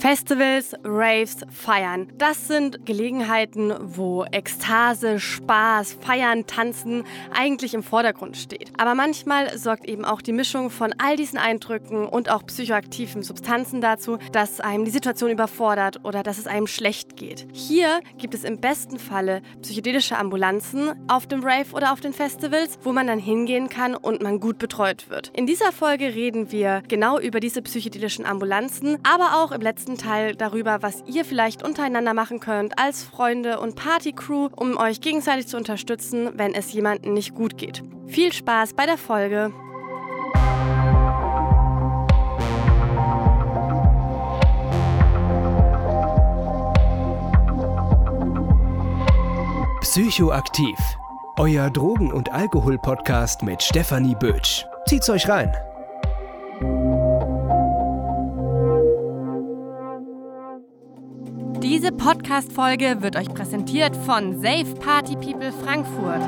Festivals, Raves, Feiern. Das sind Gelegenheiten, wo Ekstase, Spaß, Feiern, Tanzen eigentlich im Vordergrund steht. Aber manchmal sorgt eben auch die Mischung von all diesen Eindrücken und auch psychoaktiven Substanzen dazu, dass einem die Situation überfordert oder dass es einem schlecht geht. Hier gibt es im besten Falle psychedelische Ambulanzen auf dem Rave oder auf den Festivals, wo man dann hingehen kann und man gut betreut wird. In dieser Folge reden wir genau über diese psychedelischen Ambulanzen, aber auch im letzten nächsten Teil darüber, was ihr vielleicht untereinander machen könnt als Freunde und Partycrew, um euch gegenseitig zu unterstützen, wenn es jemandem nicht gut geht. Viel Spaß bei der Folge! Psychoaktiv. Euer Drogen- und Alkohol-Podcast mit Stefanie Bötsch. Zieht's euch rein. Diese Podcast-Folge wird euch präsentiert von Safe Party People Frankfurt.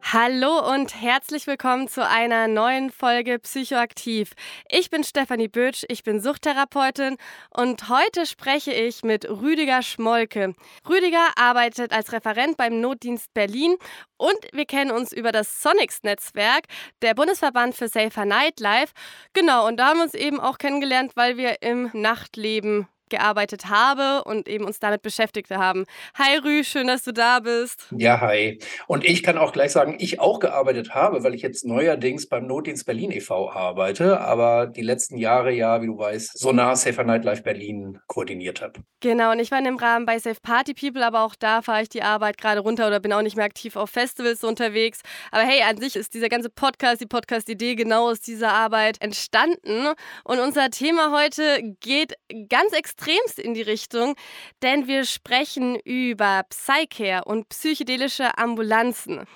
Hallo und herzlich willkommen zu einer neuen Folge Psychoaktiv. Ich bin Stefanie Bötsch, ich bin Suchttherapeutin und heute spreche ich mit Rüdiger Schmolke. Rüdiger arbeitet als Referent beim Notdienst Berlin und wir kennen uns über das Sonics-Netzwerk, der Bundesverband für Safer Nightlife. Genau, und da haben wir uns eben auch kennengelernt, weil wir im Nachtleben gearbeitet habe und eben uns damit beschäftigt haben. Hi Rü, schön, dass du da bist. Ja, hi. Und ich kann auch gleich sagen, ich auch gearbeitet habe, weil ich jetzt neuerdings beim Notdienst Berlin e.V. arbeite, aber die letzten Jahre ja, wie du weißt, Sonar Safer Nightlife Berlin koordiniert habe. Genau, und ich war in dem Rahmen bei Safe Party People, aber auch da fahre ich die Arbeit gerade runter oder bin auch nicht mehr aktiv auf Festivals unterwegs. Aber hey, an sich ist dieser ganze Podcast, die Podcast-Idee genau aus dieser Arbeit entstanden. Und unser Thema heute geht ganz extrem extremst in die Richtung, denn wir sprechen über Psycare und psychedelische Ambulanzen.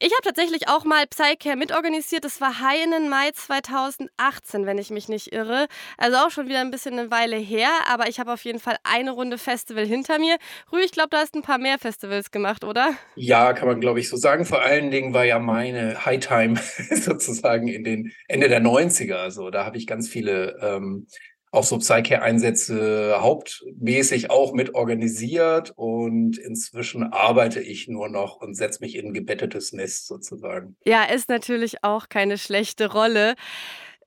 Ich habe tatsächlich auch mal Psycare mitorganisiert. Das war Hainen Mai 2018, wenn ich mich nicht irre. Also auch schon wieder ein bisschen eine Weile her, aber ich habe auf jeden Fall eine Runde Festival hinter mir. Rü, ich glaube, du hast ein paar mehr Festivals gemacht, oder? Ja, kann man, glaube ich, so sagen. Vor allen Dingen war ja meine High-Time sozusagen in den Ende der 90er. Also da habe ich ganz viele ähm, auch so Psycare-Einsätze hauptmäßig auch mit organisiert und inzwischen arbeite ich nur noch und setze mich in ein gebettetes Nest sozusagen. Ja, ist natürlich auch keine schlechte Rolle.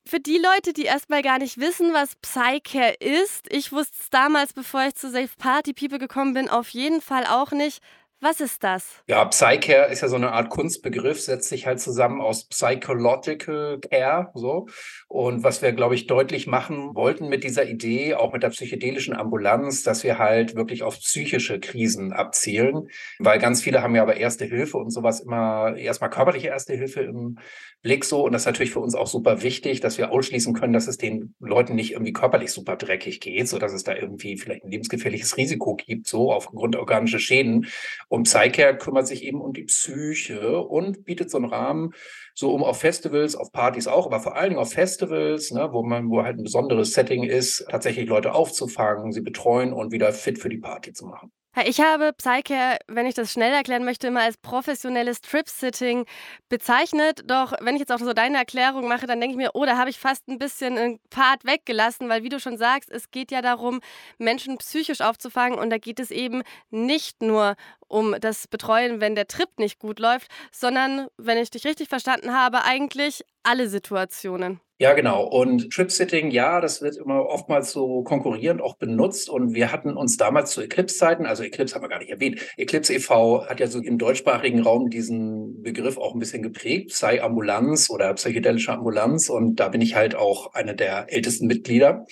Für die Leute, die erstmal gar nicht wissen, was Psycare ist, ich wusste es damals, bevor ich zu Safe Party People gekommen bin, auf jeden Fall auch nicht. Was ist das? Ja, Psycare ist ja so eine Art Kunstbegriff, setzt sich halt zusammen aus Psychological Care, so. Und was wir, glaube ich, deutlich machen wollten mit dieser Idee, auch mit der psychedelischen Ambulanz, dass wir halt wirklich auf psychische Krisen abzielen, weil ganz viele haben ja aber Erste Hilfe und sowas immer erstmal körperliche Erste Hilfe im Blick so. Und das ist natürlich für uns auch super wichtig, dass wir ausschließen können, dass es den Leuten nicht irgendwie körperlich super dreckig geht, so dass es da irgendwie vielleicht ein lebensgefährliches Risiko gibt, so aufgrund organischer Schäden. Und Psycare kümmert sich eben um die Psyche und bietet so einen Rahmen, so um auf Festivals, auf Partys auch, aber vor allen Dingen auf Festivals, ne, wo man, wo halt ein besonderes Setting ist, tatsächlich Leute aufzufangen, sie betreuen und wieder fit für die Party zu machen. Ich habe Psycare, wenn ich das schnell erklären möchte, immer als professionelles Trip-Sitting bezeichnet. Doch wenn ich jetzt auch so deine Erklärung mache, dann denke ich mir, oh, da habe ich fast ein bisschen einen Part weggelassen, weil wie du schon sagst, es geht ja darum, Menschen psychisch aufzufangen und da geht es eben nicht nur um das Betreuen, wenn der Trip nicht gut läuft, sondern, wenn ich dich richtig verstanden habe, eigentlich alle Situationen. Ja, genau. Und Trip-Sitting, ja, das wird immer oftmals so konkurrierend auch benutzt. Und wir hatten uns damals zu Eclipse-Zeiten, also Eclipse haben wir gar nicht erwähnt, Eclipse e.V. hat ja so im deutschsprachigen Raum diesen Begriff auch ein bisschen geprägt, sei Ambulanz oder psychedelische Ambulanz. Und da bin ich halt auch einer der ältesten Mitglieder.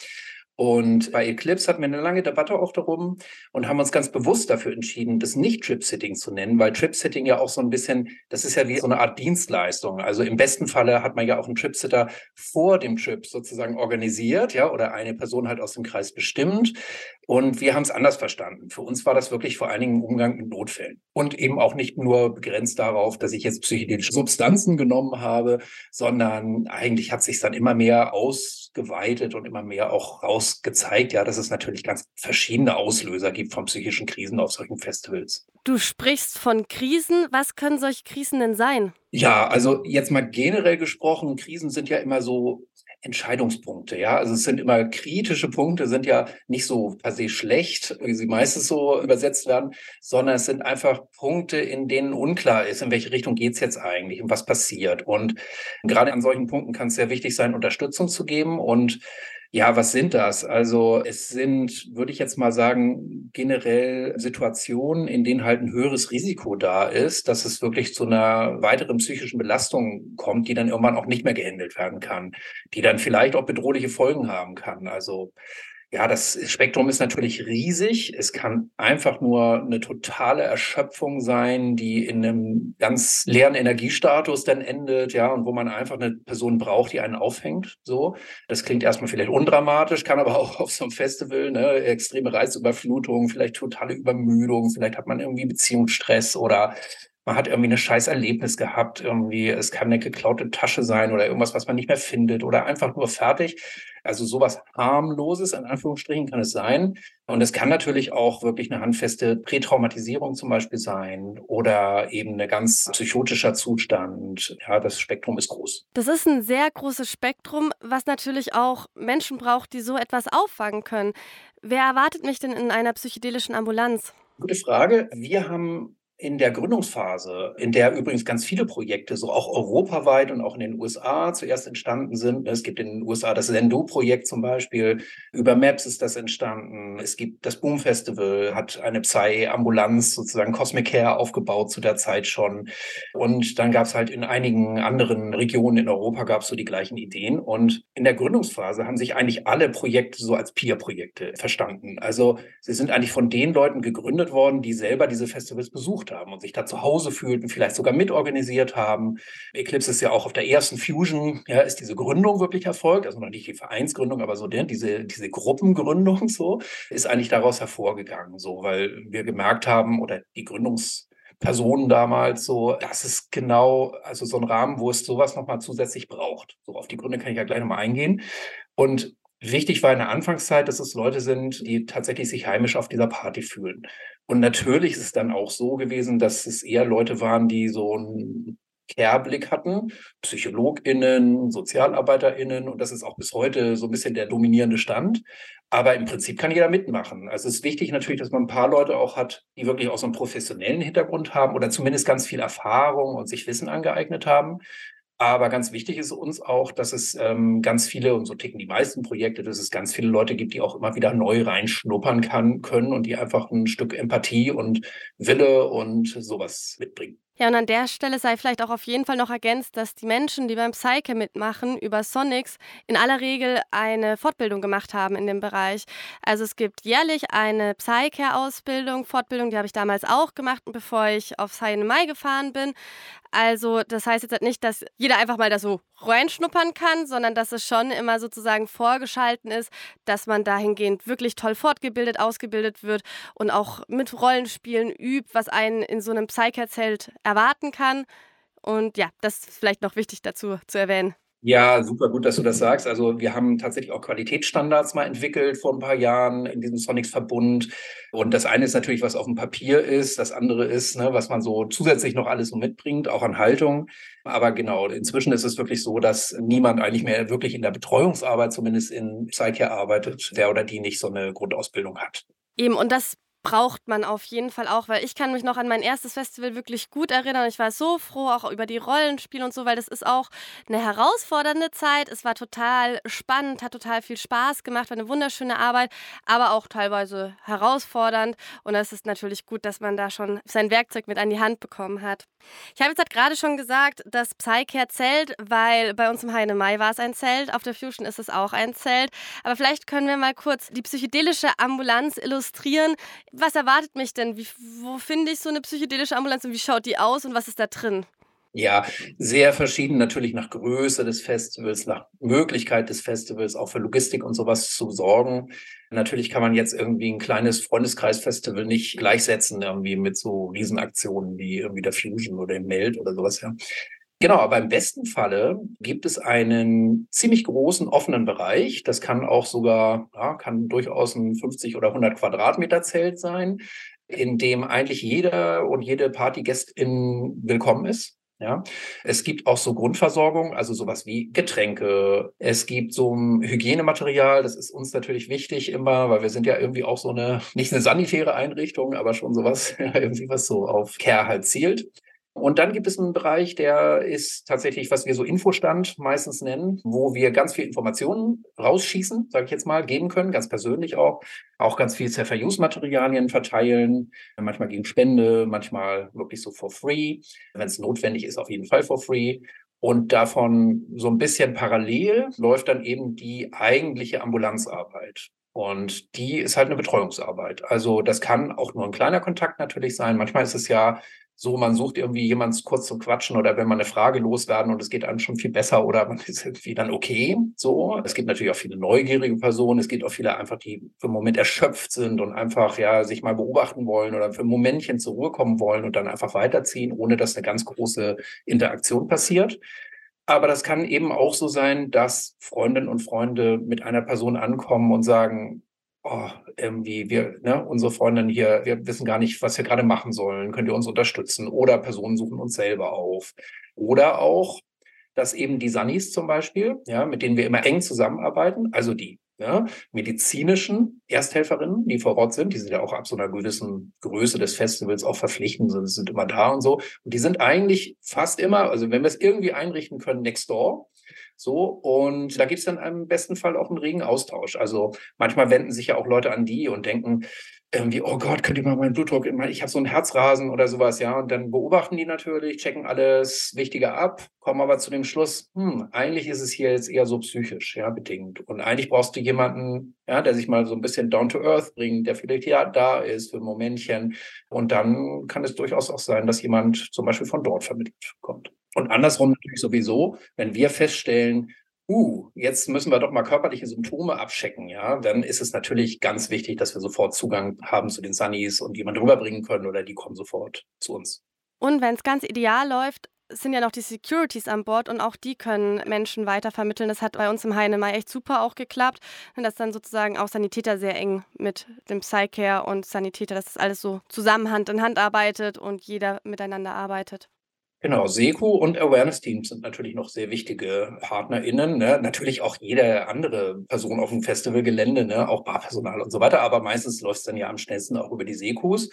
Und bei Eclipse hatten wir eine lange Debatte auch darum und haben uns ganz bewusst dafür entschieden, das nicht Trip-Sitting zu nennen, weil Trip-Sitting ja auch so ein bisschen, das ist ja wie so eine Art Dienstleistung. Also im besten Falle hat man ja auch einen Trip-Sitter vor dem Trip sozusagen organisiert, ja, oder eine Person halt aus dem Kreis bestimmt. Und wir haben es anders verstanden. Für uns war das wirklich vor allen Dingen Umgang mit Notfällen. Und eben auch nicht nur begrenzt darauf, dass ich jetzt psychedelische Substanzen genommen habe, sondern eigentlich hat sich dann immer mehr ausgeweitet und immer mehr auch rausgezeigt, ja, dass es natürlich ganz verschiedene Auslöser gibt von psychischen Krisen auf solchen Festivals. Du sprichst von Krisen. Was können solche Krisen denn sein? Ja, also jetzt mal generell gesprochen, Krisen sind ja immer so Entscheidungspunkte, ja. Also es sind immer kritische Punkte, sind ja nicht so per se schlecht, wie sie meistens so übersetzt werden, sondern es sind einfach Punkte, in denen unklar ist, in welche Richtung geht's jetzt eigentlich und was passiert. Und gerade an solchen Punkten kann es sehr wichtig sein, Unterstützung zu geben und ja, was sind das? Also es sind, würde ich jetzt mal sagen, generell Situationen, in denen halt ein höheres Risiko da ist, dass es wirklich zu einer weiteren psychischen Belastung kommt, die dann irgendwann auch nicht mehr gehandelt werden kann, die dann vielleicht auch bedrohliche Folgen haben kann. Also ja, das Spektrum ist natürlich riesig. Es kann einfach nur eine totale Erschöpfung sein, die in einem ganz leeren Energiestatus dann endet, ja, und wo man einfach eine Person braucht, die einen aufhängt. So, das klingt erstmal vielleicht undramatisch, kann aber auch auf so einem Festival, ne, extreme Reizüberflutung, vielleicht totale Übermüdung, vielleicht hat man irgendwie Beziehungsstress oder man hat irgendwie ein scheiß Erlebnis gehabt, irgendwie, es kann eine geklaute Tasche sein oder irgendwas, was man nicht mehr findet oder einfach nur fertig. Also sowas harmloses, in Anführungsstrichen, kann es sein. Und es kann natürlich auch wirklich eine handfeste Prätraumatisierung zum Beispiel sein oder eben eine ganz psychotischer Zustand. Ja, das Spektrum ist groß. Das ist ein sehr großes Spektrum, was natürlich auch Menschen braucht, die so etwas auffangen können. Wer erwartet mich denn in einer psychedelischen Ambulanz? Gute Frage. Wir haben in der Gründungsphase, in der übrigens ganz viele Projekte, so auch europaweit und auch in den USA zuerst entstanden sind. Es gibt in den USA das Zendo-Projekt zum Beispiel. Über Maps ist das entstanden. Es gibt das Boom Festival, hat eine Psy-Ambulanz, sozusagen Cosmic Care aufgebaut zu der Zeit schon. Und dann gab es halt in einigen anderen Regionen in Europa gab es so die gleichen Ideen. Und in der Gründungsphase haben sich eigentlich alle Projekte so als Peer-Projekte verstanden. Also sie sind eigentlich von den Leuten gegründet worden, die selber diese Festivals besucht besucht haben und sich da zu Hause fühlten, vielleicht sogar mitorganisiert haben. Eclipse ist ja auch auf der ersten Fusion, ja, ist diese Gründung wirklich erfolgt, also noch nicht die Vereinsgründung, aber so der, diese, diese Gruppengründung so, ist eigentlich daraus hervorgegangen, so, weil wir gemerkt haben, oder die Gründungspersonen damals so, das ist genau, also so ein Rahmen, wo es sowas nochmal zusätzlich braucht. So, auf die Gründe kann ich ja gleich nochmal eingehen. Und Wichtig war in der Anfangszeit, dass es Leute sind, die tatsächlich sich heimisch auf dieser Party fühlen. Und natürlich ist es dann auch so gewesen, dass es eher Leute waren, die so einen Care-Blick hatten, PsychologInnen, SozialarbeiterInnen, und das ist auch bis heute so ein bisschen der dominierende Stand. Aber im Prinzip kann jeder mitmachen. Also es ist wichtig natürlich, dass man ein paar Leute auch hat, die wirklich auch so einen professionellen Hintergrund haben oder zumindest ganz viel Erfahrung und sich Wissen angeeignet haben. Aber ganz wichtig ist uns auch, dass es ähm, ganz viele, und so ticken die meisten Projekte, dass es ganz viele Leute gibt, die auch immer wieder neu reinschnuppern kann, können und die einfach ein Stück Empathie und Wille und sowas mitbringen. Ja, und an der Stelle sei vielleicht auch auf jeden Fall noch ergänzt, dass die Menschen, die beim Psyche mitmachen, über Sonics in aller Regel eine Fortbildung gemacht haben in dem Bereich. Also es gibt jährlich eine Psyche-Ausbildung, Fortbildung, die habe ich damals auch gemacht, bevor ich auf Mai gefahren bin. Also das heißt jetzt halt nicht, dass jeder einfach mal da so reinschnuppern kann, sondern dass es schon immer sozusagen vorgeschalten ist, dass man dahingehend wirklich toll fortgebildet, ausgebildet wird und auch mit Rollenspielen übt, was einen in so einem Psyche-Zelt erwarten kann. Und ja, das ist vielleicht noch wichtig dazu zu erwähnen. Ja, super gut, dass du das sagst. Also wir haben tatsächlich auch Qualitätsstandards mal entwickelt vor ein paar Jahren in diesem Sonics-Verbund. Und das eine ist natürlich, was auf dem Papier ist. Das andere ist, ne, was man so zusätzlich noch alles so mitbringt, auch an Haltung. Aber genau, inzwischen ist es wirklich so, dass niemand eigentlich mehr wirklich in der Betreuungsarbeit, zumindest in Psyche arbeitet, der oder die nicht so eine Grundausbildung hat. Eben, und das braucht man auf jeden Fall auch, weil ich kann mich noch an mein erstes Festival wirklich gut erinnern. Ich war so froh, auch über die Rollenspiele und so, weil das ist auch eine herausfordernde Zeit. Es war total spannend, hat total viel Spaß gemacht, war eine wunderschöne Arbeit, aber auch teilweise herausfordernd. Und es ist natürlich gut, dass man da schon sein Werkzeug mit an die Hand bekommen hat. Ich habe jetzt halt gerade schon gesagt, das Psycare Zelt, weil bei uns im Heine Mai war es ein Zelt, auf der Fusion ist es auch ein Zelt. Aber vielleicht können wir mal kurz die psychedelische Ambulanz illustrieren was erwartet mich denn? Wie, wo finde ich so eine psychedelische Ambulanz und wie schaut die aus und was ist da drin? Ja, sehr verschieden natürlich nach Größe des Festivals, nach Möglichkeit des Festivals, auch für Logistik und sowas zu sorgen. Natürlich kann man jetzt irgendwie ein kleines Freundeskreisfestival nicht gleichsetzen irgendwie mit so Riesenaktionen wie irgendwie der Fusion oder im Meld oder sowas, ja. Genau, aber im besten Falle gibt es einen ziemlich großen offenen Bereich. Das kann auch sogar, ja, kann durchaus ein 50 oder 100 Quadratmeter Zelt sein, in dem eigentlich jeder und jede Partygästin willkommen ist. Ja, es gibt auch so Grundversorgung, also sowas wie Getränke. Es gibt so ein Hygienematerial. Das ist uns natürlich wichtig immer, weil wir sind ja irgendwie auch so eine, nicht eine sanitäre Einrichtung, aber schon sowas, irgendwie was so auf Care halt zielt. Und dann gibt es einen Bereich, der ist tatsächlich, was wir so Infostand meistens nennen, wo wir ganz viel Informationen rausschießen, sage ich jetzt mal, geben können, ganz persönlich auch. Auch ganz viel Self-Use-Materialien verteilen, manchmal gegen Spende, manchmal wirklich so for free. Wenn es notwendig ist, auf jeden Fall for free. Und davon so ein bisschen parallel läuft dann eben die eigentliche Ambulanzarbeit. Und die ist halt eine Betreuungsarbeit. Also das kann auch nur ein kleiner Kontakt natürlich sein. Manchmal ist es ja so, man sucht irgendwie jemanden kurz zum Quatschen oder wenn man eine Frage loswerden und es geht einem schon viel besser oder man ist irgendwie dann okay. So. Es gibt natürlich auch viele neugierige Personen. Es gibt auch viele einfach, die für einen Moment erschöpft sind und einfach, ja, sich mal beobachten wollen oder für ein Momentchen zur Ruhe kommen wollen und dann einfach weiterziehen, ohne dass eine ganz große Interaktion passiert. Aber das kann eben auch so sein, dass Freundinnen und Freunde mit einer Person ankommen und sagen, oh, irgendwie, wir, ne, unsere Freundin hier, wir wissen gar nicht, was wir gerade machen sollen, könnt ihr uns unterstützen? Oder Personen suchen uns selber auf. Oder auch, dass eben die Sunnis zum Beispiel, ja, mit denen wir immer eng zusammenarbeiten, also die ja, medizinischen Ersthelferinnen, die vor Ort sind, die sind ja auch ab so einer gewissen Größe des Festivals auch verpflichtend, sind, sind immer da und so. Und die sind eigentlich fast immer, also wenn wir es irgendwie einrichten können, next door. So, und da gibt es dann im besten Fall auch einen regen Austausch. Also manchmal wenden sich ja auch Leute an die und denken, irgendwie, oh Gott, könnt ihr mal meinen Blutdruck, ich habe so einen Herzrasen oder sowas, ja. Und dann beobachten die natürlich, checken alles Wichtige ab, kommen aber zu dem Schluss, hm, eigentlich ist es hier jetzt eher so psychisch, ja, bedingt. Und eigentlich brauchst du jemanden, ja, der sich mal so ein bisschen down to earth bringt, der vielleicht ja da ist für ein Momentchen. Und dann kann es durchaus auch sein, dass jemand zum Beispiel von dort vermittelt kommt. Und andersrum natürlich sowieso, wenn wir feststellen, uh, jetzt müssen wir doch mal körperliche Symptome abchecken, ja, dann ist es natürlich ganz wichtig, dass wir sofort Zugang haben zu den Sunnies und jemanden rüberbringen können oder die kommen sofort zu uns. Und wenn es ganz ideal läuft, sind ja noch die Securities an Bord und auch die können Menschen weitervermitteln. Das hat bei uns im Heinemai echt super auch geklappt. Dass dann sozusagen auch Sanitäter sehr eng mit dem Psycare und Sanitäter, dass das alles so zusammen Hand in Hand arbeitet und jeder miteinander arbeitet. Genau, Seku und Awareness-Teams sind natürlich noch sehr wichtige PartnerInnen. Ne? Natürlich auch jede andere Person auf dem Festivalgelände, ne? auch Barpersonal und so weiter. Aber meistens läuft es dann ja am schnellsten auch über die Sekus.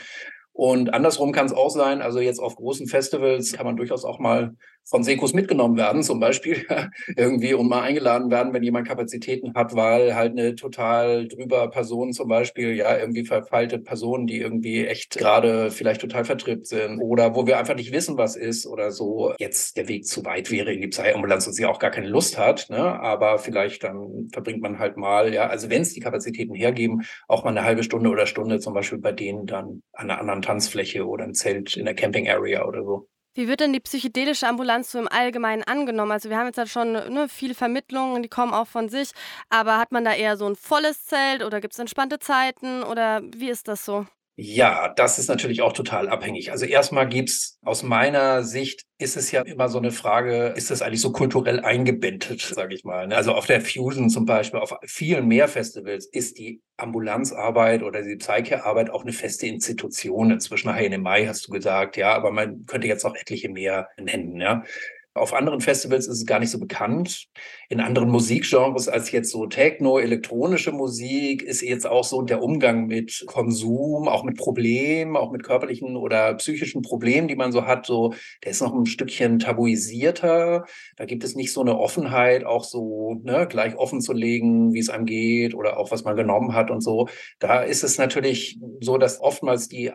Und andersrum kann es auch sein, also jetzt auf großen Festivals kann man durchaus auch mal von Sekus mitgenommen werden, zum Beispiel irgendwie und mal eingeladen werden, wenn jemand Kapazitäten hat, weil halt eine total drüber Person zum Beispiel, ja, irgendwie verfeilte Personen, die irgendwie echt gerade vielleicht total vertrippt sind oder wo wir einfach nicht wissen, was ist oder so, jetzt der Weg zu weit wäre in die Psyambulanz und sie auch gar keine Lust hat, ne, aber vielleicht dann verbringt man halt mal, ja, also wenn es die Kapazitäten hergeben, auch mal eine halbe Stunde oder Stunde zum Beispiel bei denen dann an einer anderen Tanzfläche oder ein Zelt in der Camping Area oder so. Wie wird denn die psychedelische Ambulanz so im Allgemeinen angenommen? Also wir haben jetzt halt schon ne, viele Vermittlungen, die kommen auch von sich, aber hat man da eher so ein volles Zelt oder gibt es entspannte Zeiten oder wie ist das so? Ja, das ist natürlich auch total abhängig. Also erstmal gibt's aus meiner Sicht ist es ja immer so eine Frage, ist das eigentlich so kulturell eingebettet, sage ich mal. Ne? Also auf der Fusion zum Beispiel, auf vielen mehr Festivals ist die Ambulanzarbeit oder die Psyche-Arbeit auch eine feste Institution. Inzwischen HNMI hast du gesagt, ja, aber man könnte jetzt auch etliche mehr nennen, ja. Auf anderen Festivals ist es gar nicht so bekannt. In anderen Musikgenres als jetzt so Techno, elektronische Musik ist jetzt auch so der Umgang mit Konsum, auch mit Problemen, auch mit körperlichen oder psychischen Problemen, die man so hat, so, der ist noch ein Stückchen tabuisierter. Da gibt es nicht so eine Offenheit, auch so ne, gleich offen zu legen, wie es einem geht oder auch was man genommen hat und so. Da ist es natürlich so, dass oftmals die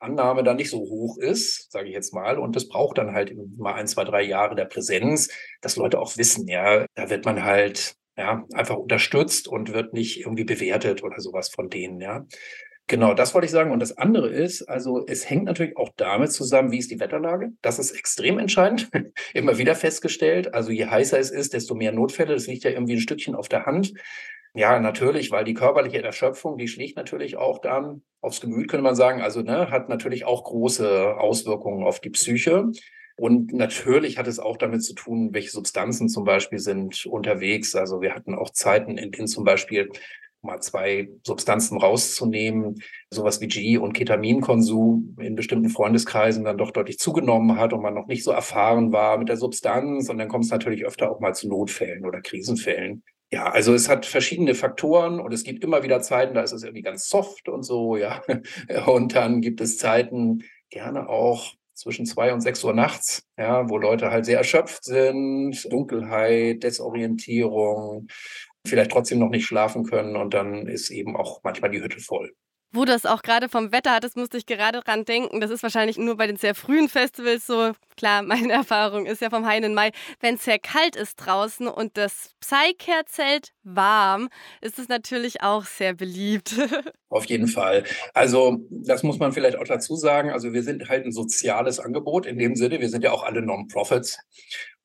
Annahme dann nicht so hoch ist, sage ich jetzt mal. Und das braucht dann halt mal ein, zwei, drei Jahre der Präsenz, dass Leute auch wissen, ja, da wird man halt ja, einfach unterstützt und wird nicht irgendwie bewertet oder sowas von denen, ja. Genau, das wollte ich sagen. Und das andere ist, also es hängt natürlich auch damit zusammen, wie ist die Wetterlage. Das ist extrem entscheidend. Immer wieder festgestellt. Also je heißer es ist, desto mehr Notfälle. Das liegt ja irgendwie ein Stückchen auf der Hand. Ja, natürlich, weil die körperliche Erschöpfung, die schlägt natürlich auch dann aufs Gemüt, könnte man sagen. Also ne, hat natürlich auch große Auswirkungen auf die Psyche. Und natürlich hat es auch damit zu tun, welche Substanzen zum Beispiel sind unterwegs. Also wir hatten auch Zeiten, in denen zum Beispiel mal zwei Substanzen rauszunehmen, sowas wie G und Ketaminkonsum in bestimmten Freundeskreisen dann doch deutlich zugenommen hat und man noch nicht so erfahren war mit der Substanz. Und dann kommt es natürlich öfter auch mal zu Notfällen oder Krisenfällen. Ja, also es hat verschiedene Faktoren und es gibt immer wieder Zeiten, da ist es irgendwie ganz soft und so, ja. Und dann gibt es Zeiten, gerne auch zwischen zwei und sechs Uhr nachts, ja, wo Leute halt sehr erschöpft sind, Dunkelheit, Desorientierung, vielleicht trotzdem noch nicht schlafen können und dann ist eben auch manchmal die Hütte voll. Wo das auch gerade vom Wetter hattest, musste ich gerade dran denken. Das ist wahrscheinlich nur bei den sehr frühen Festivals so. Klar, meine Erfahrung ist ja vom Hain Mai. Wenn es sehr kalt ist draußen und das Psycare-Zelt warm, ist es natürlich auch sehr beliebt. Auf jeden Fall. Also, das muss man vielleicht auch dazu sagen. Also, wir sind halt ein soziales Angebot in dem Sinne. Wir sind ja auch alle Non-Profits.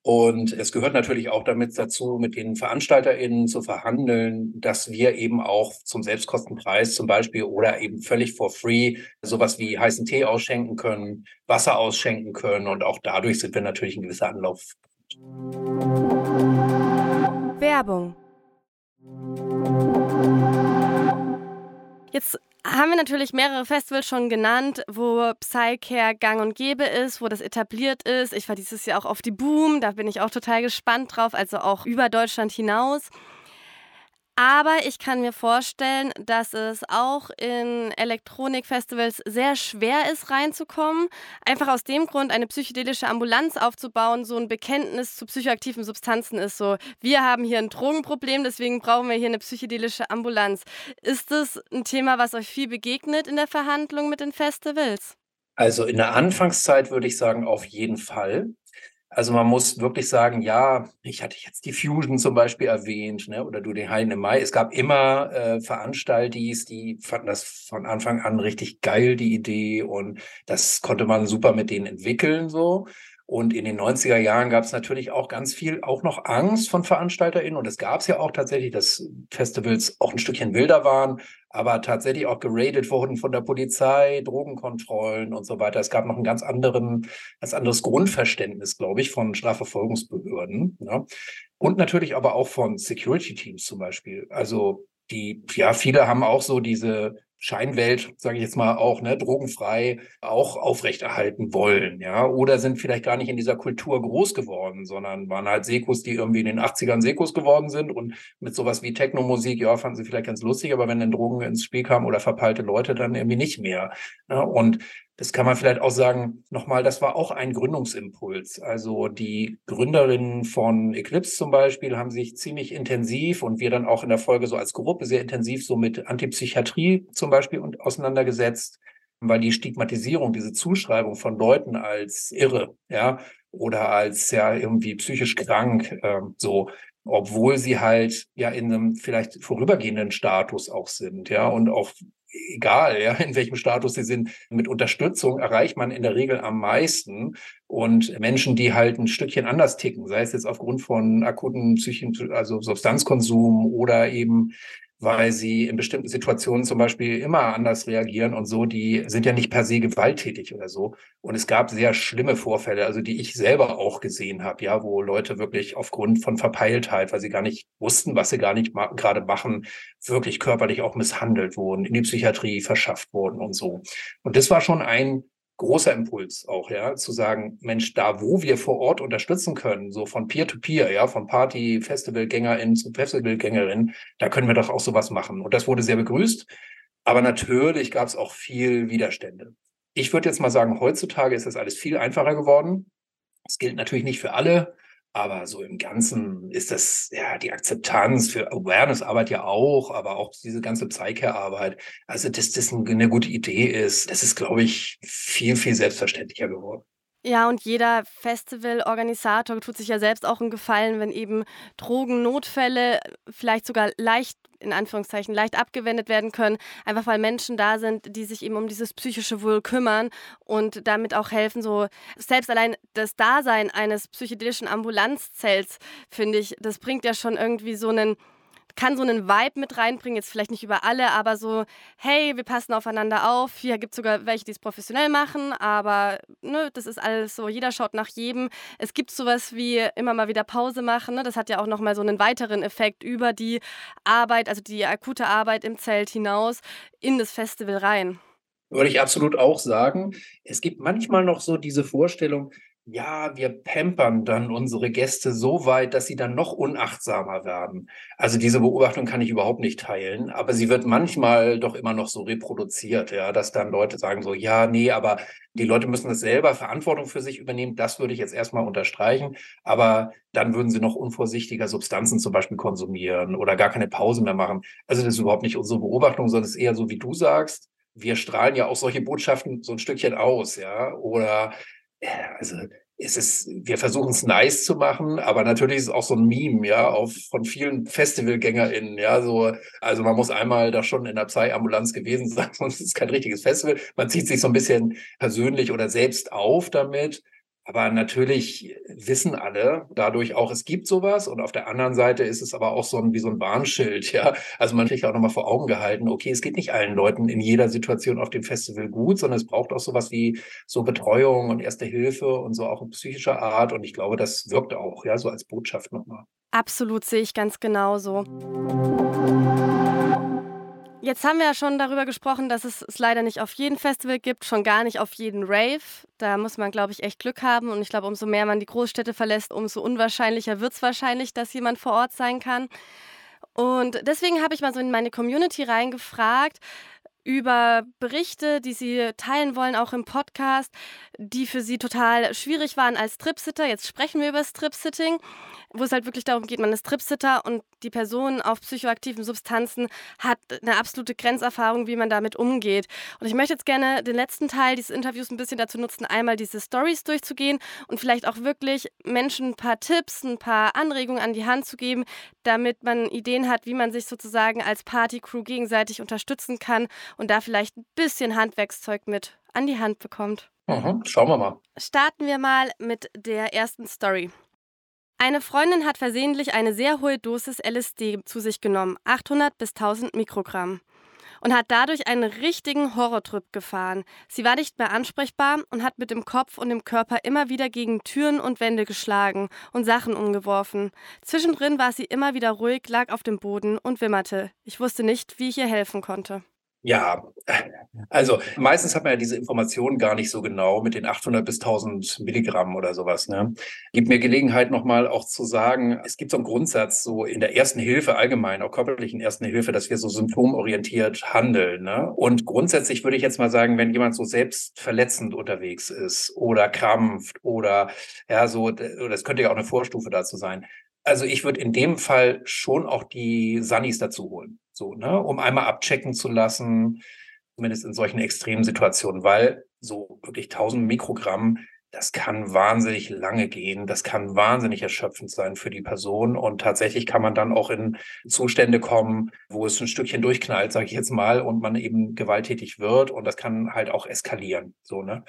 Und es gehört natürlich auch damit dazu, mit den VeranstalterInnen zu verhandeln, dass wir eben auch zum Selbstkostenpreis zum Beispiel oder eben völlig for free sowas wie heißen Tee ausschenken können, Wasser ausschenken können und auch dadurch sind wir natürlich ein gewisser Anlauf. Werbung. Jetzt haben wir natürlich mehrere Festivals schon genannt, wo Psycare gang und gäbe ist, wo das etabliert ist. Ich war dieses Jahr auch auf die Boom, da bin ich auch total gespannt drauf, also auch über Deutschland hinaus. Aber ich kann mir vorstellen, dass es auch in Elektronikfestivals sehr schwer ist, reinzukommen. Einfach aus dem Grund, eine psychedelische Ambulanz aufzubauen, so ein Bekenntnis zu psychoaktiven Substanzen ist. So, wir haben hier ein Drogenproblem, deswegen brauchen wir hier eine psychedelische Ambulanz. Ist das ein Thema, was euch viel begegnet in der Verhandlung mit den Festivals? Also in der Anfangszeit würde ich sagen, auf jeden Fall. Also man muss wirklich sagen, ja, ich hatte jetzt die Fusion zum Beispiel erwähnt, ne, oder du den im Mai. Es gab immer äh, Veranstaltis, die fanden das von Anfang an richtig geil, die Idee, und das konnte man super mit denen entwickeln, so. Und in den 90er Jahren gab es natürlich auch ganz viel, auch noch Angst von VeranstalterInnen. Und es gab es ja auch tatsächlich, dass Festivals auch ein Stückchen wilder waren, aber tatsächlich auch geradet wurden von der Polizei, Drogenkontrollen und so weiter. Es gab noch ein ganz anderen, ganz anderes Grundverständnis, glaube ich, von Strafverfolgungsbehörden. Ja. Ne? Und natürlich aber auch von Security Teams zum Beispiel. Also die, ja, viele haben auch so diese Scheinwelt, sage ich jetzt mal auch, ne, drogenfrei auch aufrechterhalten wollen, ja, oder sind vielleicht gar nicht in dieser Kultur groß geworden, sondern waren halt Sekos, die irgendwie in den 80ern Sekos geworden sind und mit sowas wie Technomusik, ja, fanden sie vielleicht ganz lustig, aber wenn dann Drogen ins Spiel kamen oder verpeilte Leute, dann irgendwie nicht mehr. Ne? und das kann man vielleicht auch sagen, nochmal, das war auch ein Gründungsimpuls. Also die Gründerinnen von Eclipse zum Beispiel haben sich ziemlich intensiv und wir dann auch in der Folge so als Gruppe sehr intensiv so mit Antipsychiatrie zum Beispiel auseinandergesetzt, weil die Stigmatisierung, diese Zuschreibung von Leuten als irre, ja, oder als ja irgendwie psychisch krank, äh, so, obwohl sie halt ja in einem vielleicht vorübergehenden Status auch sind, ja, und auch egal, ja, in welchem Status sie sind, mit Unterstützung erreicht man in der Regel am meisten. Und Menschen, die halt ein Stückchen anders ticken, sei es jetzt aufgrund von akuten Psychen, also Substanzkonsum oder eben weil sie in bestimmten Situationen zum Beispiel immer anders reagieren und so, die sind ja nicht per se gewalttätig oder so. Und es gab sehr schlimme Vorfälle, also die ich selber auch gesehen habe, ja, wo Leute wirklich aufgrund von Verpeiltheit, weil sie gar nicht wussten, was sie gar nicht ma gerade machen, wirklich körperlich auch misshandelt wurden, in die Psychiatrie verschafft wurden und so. Und das war schon ein großer Impuls auch, ja, zu sagen, Mensch, da wo wir vor Ort unterstützen können, so von Peer-to-Peer, -Peer, ja, von Party, Festivalgängerin zu Festivalgängerin, da können wir doch auch sowas machen. Und das wurde sehr begrüßt. Aber natürlich gab es auch viel Widerstände. Ich würde jetzt mal sagen, heutzutage ist das alles viel einfacher geworden. Das gilt natürlich nicht für alle. Aber so im Ganzen ist das ja die Akzeptanz für Awareness-Arbeit ja auch, aber auch diese ganze Psyche-Arbeit. Also, dass das eine gute Idee ist, das ist, glaube ich, viel, viel selbstverständlicher geworden. Ja, und jeder Festivalorganisator tut sich ja selbst auch einen Gefallen, wenn eben Drogennotfälle vielleicht sogar leicht in Anführungszeichen leicht abgewendet werden können, einfach weil Menschen da sind, die sich eben um dieses psychische Wohl kümmern und damit auch helfen. So selbst allein das Dasein eines psychedelischen Ambulanzzells, finde ich, das bringt ja schon irgendwie so einen kann so einen Vibe mit reinbringen, jetzt vielleicht nicht über alle, aber so, hey, wir passen aufeinander auf. Hier gibt es sogar welche, die es professionell machen, aber ne, das ist alles so, jeder schaut nach jedem. Es gibt sowas wie immer mal wieder Pause machen. Ne? Das hat ja auch nochmal so einen weiteren Effekt über die Arbeit, also die akute Arbeit im Zelt hinaus in das Festival rein. Würde ich absolut auch sagen. Es gibt manchmal noch so diese Vorstellung, ja, wir pampern dann unsere Gäste so weit, dass sie dann noch unachtsamer werden. Also diese Beobachtung kann ich überhaupt nicht teilen, aber sie wird manchmal doch immer noch so reproduziert, ja, dass dann Leute sagen so, ja, nee, aber die Leute müssen das selber Verantwortung für sich übernehmen. Das würde ich jetzt erstmal unterstreichen, aber dann würden sie noch unvorsichtiger Substanzen zum Beispiel konsumieren oder gar keine Pause mehr machen. Also das ist überhaupt nicht unsere Beobachtung, sondern es ist eher so, wie du sagst. Wir strahlen ja auch solche Botschaften so ein Stückchen aus, ja, oder also es ist, wir versuchen es nice zu machen, aber natürlich ist es auch so ein Meme, ja, auf, von vielen FestivalgängerInnen, ja, so, also man muss einmal da schon in der Psy-Ambulanz gewesen sein, sonst ist es kein richtiges Festival. Man zieht sich so ein bisschen persönlich oder selbst auf damit. Aber natürlich wissen alle dadurch auch, es gibt sowas. Und auf der anderen Seite ist es aber auch so ein, wie so ein Warnschild, ja. Also man kriegt auch nochmal vor Augen gehalten, okay, es geht nicht allen Leuten in jeder Situation auf dem Festival gut, sondern es braucht auch sowas wie so Betreuung und Erste Hilfe und so auch in psychischer Art. Und ich glaube, das wirkt auch, ja, so als Botschaft nochmal. Absolut sehe ich ganz genauso. Jetzt haben wir ja schon darüber gesprochen, dass es es leider nicht auf jedem Festival gibt, schon gar nicht auf jeden Rave. Da muss man, glaube ich, echt Glück haben. Und ich glaube, umso mehr man die Großstädte verlässt, umso unwahrscheinlicher wird es wahrscheinlich, dass jemand vor Ort sein kann. Und deswegen habe ich mal so in meine Community reingefragt, über Berichte, die sie teilen wollen, auch im Podcast, die für sie total schwierig waren als Tripsitter. Jetzt sprechen wir über das Tripsitting, wo es halt wirklich darum geht, man ist Tripsitter und die Person auf psychoaktiven Substanzen hat eine absolute Grenzerfahrung, wie man damit umgeht. Und ich möchte jetzt gerne den letzten Teil dieses Interviews ein bisschen dazu nutzen, einmal diese Stories durchzugehen und vielleicht auch wirklich Menschen ein paar Tipps, ein paar Anregungen an die Hand zu geben, damit man Ideen hat, wie man sich sozusagen als Partycrew gegenseitig unterstützen kann und da vielleicht ein bisschen Handwerkszeug mit an die Hand bekommt. Mhm, schauen wir mal. Starten wir mal mit der ersten Story. Eine Freundin hat versehentlich eine sehr hohe Dosis LSD zu sich genommen, 800 bis 1000 Mikrogramm, und hat dadurch einen richtigen Horrortrip gefahren. Sie war nicht mehr ansprechbar und hat mit dem Kopf und dem Körper immer wieder gegen Türen und Wände geschlagen und Sachen umgeworfen. Zwischendrin war sie immer wieder ruhig, lag auf dem Boden und wimmerte. Ich wusste nicht, wie ich ihr helfen konnte. Ja, also meistens hat man ja diese Informationen gar nicht so genau mit den 800 bis 1000 Milligramm oder sowas. Ne? Gibt mir Gelegenheit nochmal auch zu sagen, es gibt so einen Grundsatz so in der ersten Hilfe allgemein, auch körperlichen ersten Hilfe, dass wir so symptomorientiert handeln. Ne? Und grundsätzlich würde ich jetzt mal sagen, wenn jemand so selbstverletzend unterwegs ist oder krampft oder ja so, das könnte ja auch eine Vorstufe dazu sein, also ich würde in dem Fall schon auch die Sunnies dazu holen, so, ne, um einmal abchecken zu lassen, zumindest in solchen extremen Situationen, weil so wirklich 1000 Mikrogramm, das kann wahnsinnig lange gehen, das kann wahnsinnig erschöpfend sein für die Person und tatsächlich kann man dann auch in Zustände kommen, wo es ein Stückchen durchknallt, sage ich jetzt mal, und man eben gewalttätig wird und das kann halt auch eskalieren, so, ne.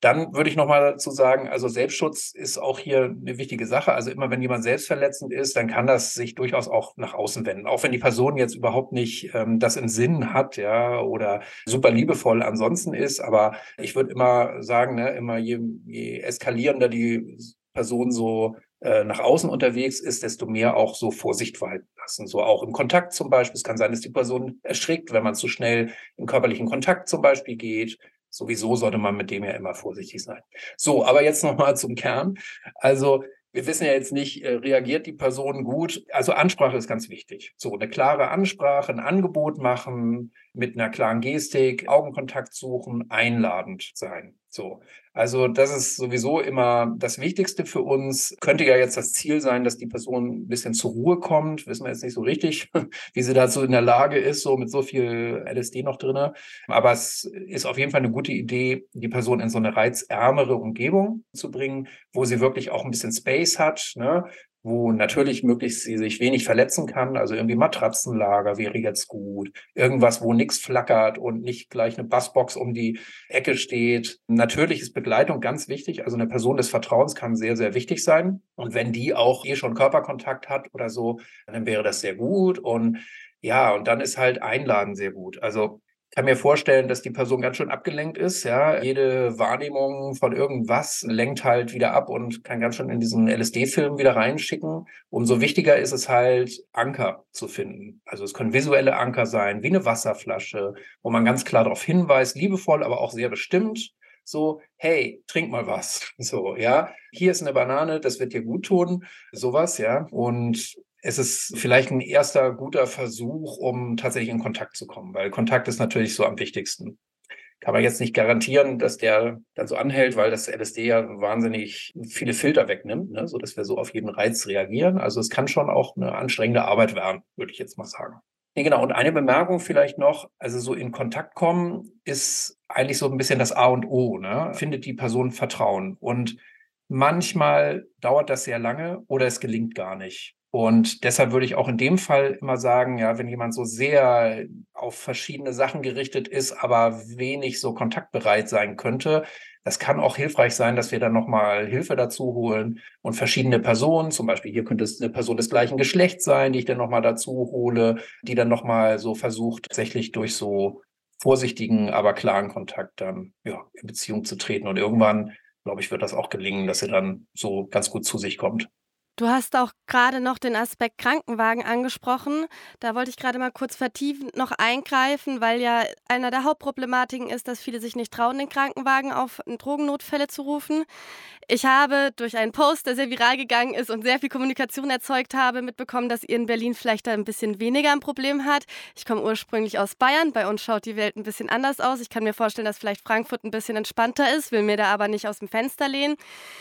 Dann würde ich nochmal dazu sagen, also Selbstschutz ist auch hier eine wichtige Sache. Also immer wenn jemand selbstverletzend ist, dann kann das sich durchaus auch nach außen wenden. Auch wenn die Person jetzt überhaupt nicht ähm, das im Sinn hat, ja, oder super liebevoll ansonsten ist. Aber ich würde immer sagen, ne, immer je, je eskalierender die Person so äh, nach außen unterwegs ist, desto mehr auch so Vorsicht walten lassen. So auch im Kontakt zum Beispiel. Es kann sein, dass die Person erschrickt, wenn man zu schnell im körperlichen Kontakt zum Beispiel geht Sowieso sollte man mit dem ja immer vorsichtig sein. So, aber jetzt nochmal zum Kern. Also wir wissen ja jetzt nicht, äh, reagiert die Person gut? Also Ansprache ist ganz wichtig. So eine klare Ansprache, ein Angebot machen, mit einer klaren Gestik, Augenkontakt suchen, einladend sein. So. Also das ist sowieso immer das Wichtigste für uns. Könnte ja jetzt das Ziel sein, dass die Person ein bisschen zur Ruhe kommt. Wissen wir jetzt nicht so richtig, wie sie dazu in der Lage ist, so mit so viel LSD noch drinne. Aber es ist auf jeden Fall eine gute Idee, die Person in so eine reizärmere Umgebung zu bringen, wo sie wirklich auch ein bisschen Space hat, ne? Wo natürlich möglichst sie sich wenig verletzen kann. Also irgendwie Matratzenlager wäre jetzt gut. Irgendwas, wo nichts flackert und nicht gleich eine Bassbox um die Ecke steht. Natürlich ist Begleitung ganz wichtig. Also eine Person des Vertrauens kann sehr, sehr wichtig sein. Und wenn die auch eh schon Körperkontakt hat oder so, dann wäre das sehr gut. Und ja, und dann ist halt Einladen sehr gut. Also kann mir vorstellen, dass die Person ganz schön abgelenkt ist. Ja, jede Wahrnehmung von irgendwas lenkt halt wieder ab und kann ganz schön in diesen LSD-Film wieder reinschicken. Umso wichtiger ist es halt, Anker zu finden. Also es können visuelle Anker sein, wie eine Wasserflasche, wo man ganz klar darauf hinweist, liebevoll, aber auch sehr bestimmt. So, hey, trink mal was. So, ja, hier ist eine Banane, das wird dir gut tun. Sowas, ja. Und es ist vielleicht ein erster guter Versuch, um tatsächlich in Kontakt zu kommen, weil Kontakt ist natürlich so am wichtigsten. Kann man jetzt nicht garantieren, dass der dann so anhält, weil das LSD ja wahnsinnig viele Filter wegnimmt, ne, so dass wir so auf jeden Reiz reagieren. Also es kann schon auch eine anstrengende Arbeit werden, würde ich jetzt mal sagen. Ja, genau. Und eine Bemerkung vielleicht noch, also so in Kontakt kommen ist eigentlich so ein bisschen das A und O, ne? Findet die Person Vertrauen. Und manchmal dauert das sehr lange oder es gelingt gar nicht. Und deshalb würde ich auch in dem Fall immer sagen, ja, wenn jemand so sehr auf verschiedene Sachen gerichtet ist, aber wenig so kontaktbereit sein könnte, das kann auch hilfreich sein, dass wir dann nochmal Hilfe dazu holen und verschiedene Personen, zum Beispiel hier könnte es eine Person des gleichen Geschlechts sein, die ich dann nochmal dazu hole, die dann nochmal so versucht, tatsächlich durch so vorsichtigen, aber klaren Kontakt dann ja, in Beziehung zu treten. Und irgendwann, glaube ich, wird das auch gelingen, dass sie dann so ganz gut zu sich kommt. Du hast auch gerade noch den Aspekt Krankenwagen angesprochen. Da wollte ich gerade mal kurz vertiefend noch eingreifen, weil ja einer der Hauptproblematiken ist, dass viele sich nicht trauen, den Krankenwagen auf Drogennotfälle zu rufen. Ich habe durch einen Post, der sehr viral gegangen ist und sehr viel Kommunikation erzeugt habe, mitbekommen, dass ihr in Berlin vielleicht da ein bisschen weniger ein Problem hat. Ich komme ursprünglich aus Bayern. Bei uns schaut die Welt ein bisschen anders aus. Ich kann mir vorstellen, dass vielleicht Frankfurt ein bisschen entspannter ist, will mir da aber nicht aus dem Fenster lehnen.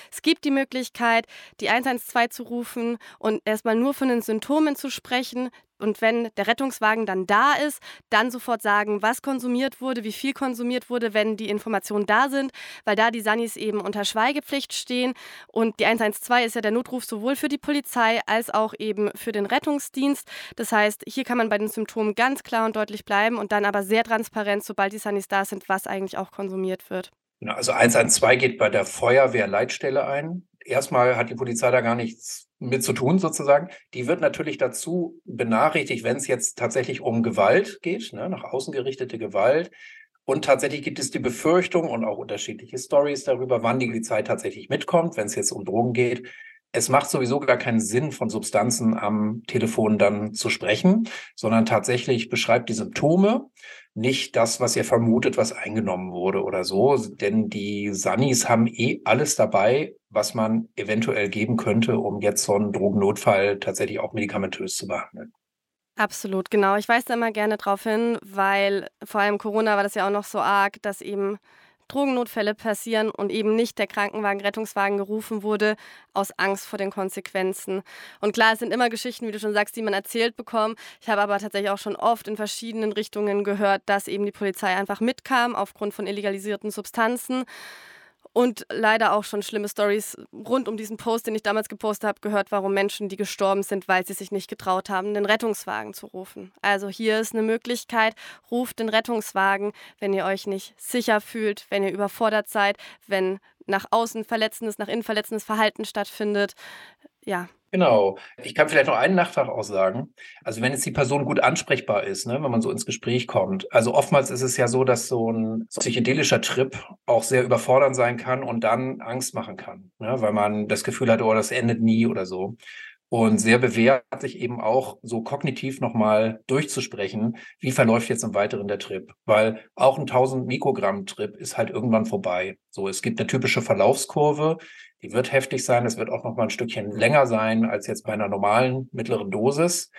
Es gibt die Möglichkeit, die 112 zu rufen und erstmal nur von den Symptomen zu sprechen, und wenn der Rettungswagen dann da ist, dann sofort sagen, was konsumiert wurde, wie viel konsumiert wurde, wenn die Informationen da sind, weil da die Sanis eben unter Schweigepflicht stehen. Und die 112 ist ja der Notruf sowohl für die Polizei als auch eben für den Rettungsdienst. Das heißt, hier kann man bei den Symptomen ganz klar und deutlich bleiben und dann aber sehr transparent, sobald die Sanis da sind, was eigentlich auch konsumiert wird. Also 112 geht bei der Feuerwehrleitstelle ein. Erstmal hat die Polizei da gar nichts mit zu tun sozusagen. Die wird natürlich dazu benachrichtigt, wenn es jetzt tatsächlich um Gewalt geht, ne, nach außen gerichtete Gewalt. Und tatsächlich gibt es die Befürchtung und auch unterschiedliche Stories darüber, wann die Polizei tatsächlich mitkommt, wenn es jetzt um Drogen geht. Es macht sowieso gar keinen Sinn, von Substanzen am Telefon dann zu sprechen, sondern tatsächlich beschreibt die Symptome, nicht das, was ihr vermutet, was eingenommen wurde oder so. Denn die Sunnis haben eh alles dabei, was man eventuell geben könnte, um jetzt so einen Drogennotfall tatsächlich auch medikamentös zu behandeln. Absolut, genau. Ich weise da immer gerne drauf hin, weil vor allem Corona war das ja auch noch so arg, dass eben Drogennotfälle passieren und eben nicht der Krankenwagen, Rettungswagen gerufen wurde, aus Angst vor den Konsequenzen. Und klar, es sind immer Geschichten, wie du schon sagst, die man erzählt bekommt. Ich habe aber tatsächlich auch schon oft in verschiedenen Richtungen gehört, dass eben die Polizei einfach mitkam aufgrund von illegalisierten Substanzen und leider auch schon schlimme Stories rund um diesen Post, den ich damals gepostet habe, gehört, warum Menschen, die gestorben sind, weil sie sich nicht getraut haben, den Rettungswagen zu rufen. Also hier ist eine Möglichkeit, ruft den Rettungswagen, wenn ihr euch nicht sicher fühlt, wenn ihr überfordert seid, wenn nach außen verletzendes, nach innen verletzendes Verhalten stattfindet. Ja, Genau. Ich kann vielleicht noch einen Nachtrag auch sagen. Also wenn jetzt die Person gut ansprechbar ist, ne, wenn man so ins Gespräch kommt. Also oftmals ist es ja so, dass so ein psychedelischer Trip auch sehr überfordernd sein kann und dann Angst machen kann, ne, weil man das Gefühl hat, oh, das endet nie oder so. Und sehr bewährt sich eben auch so kognitiv nochmal durchzusprechen, wie verläuft jetzt im Weiteren der Trip. Weil auch ein 1000 Mikrogramm Trip ist halt irgendwann vorbei. So, es gibt eine typische Verlaufskurve, die wird heftig sein. Es wird auch noch mal ein Stückchen länger sein als jetzt bei einer normalen mittleren Dosis.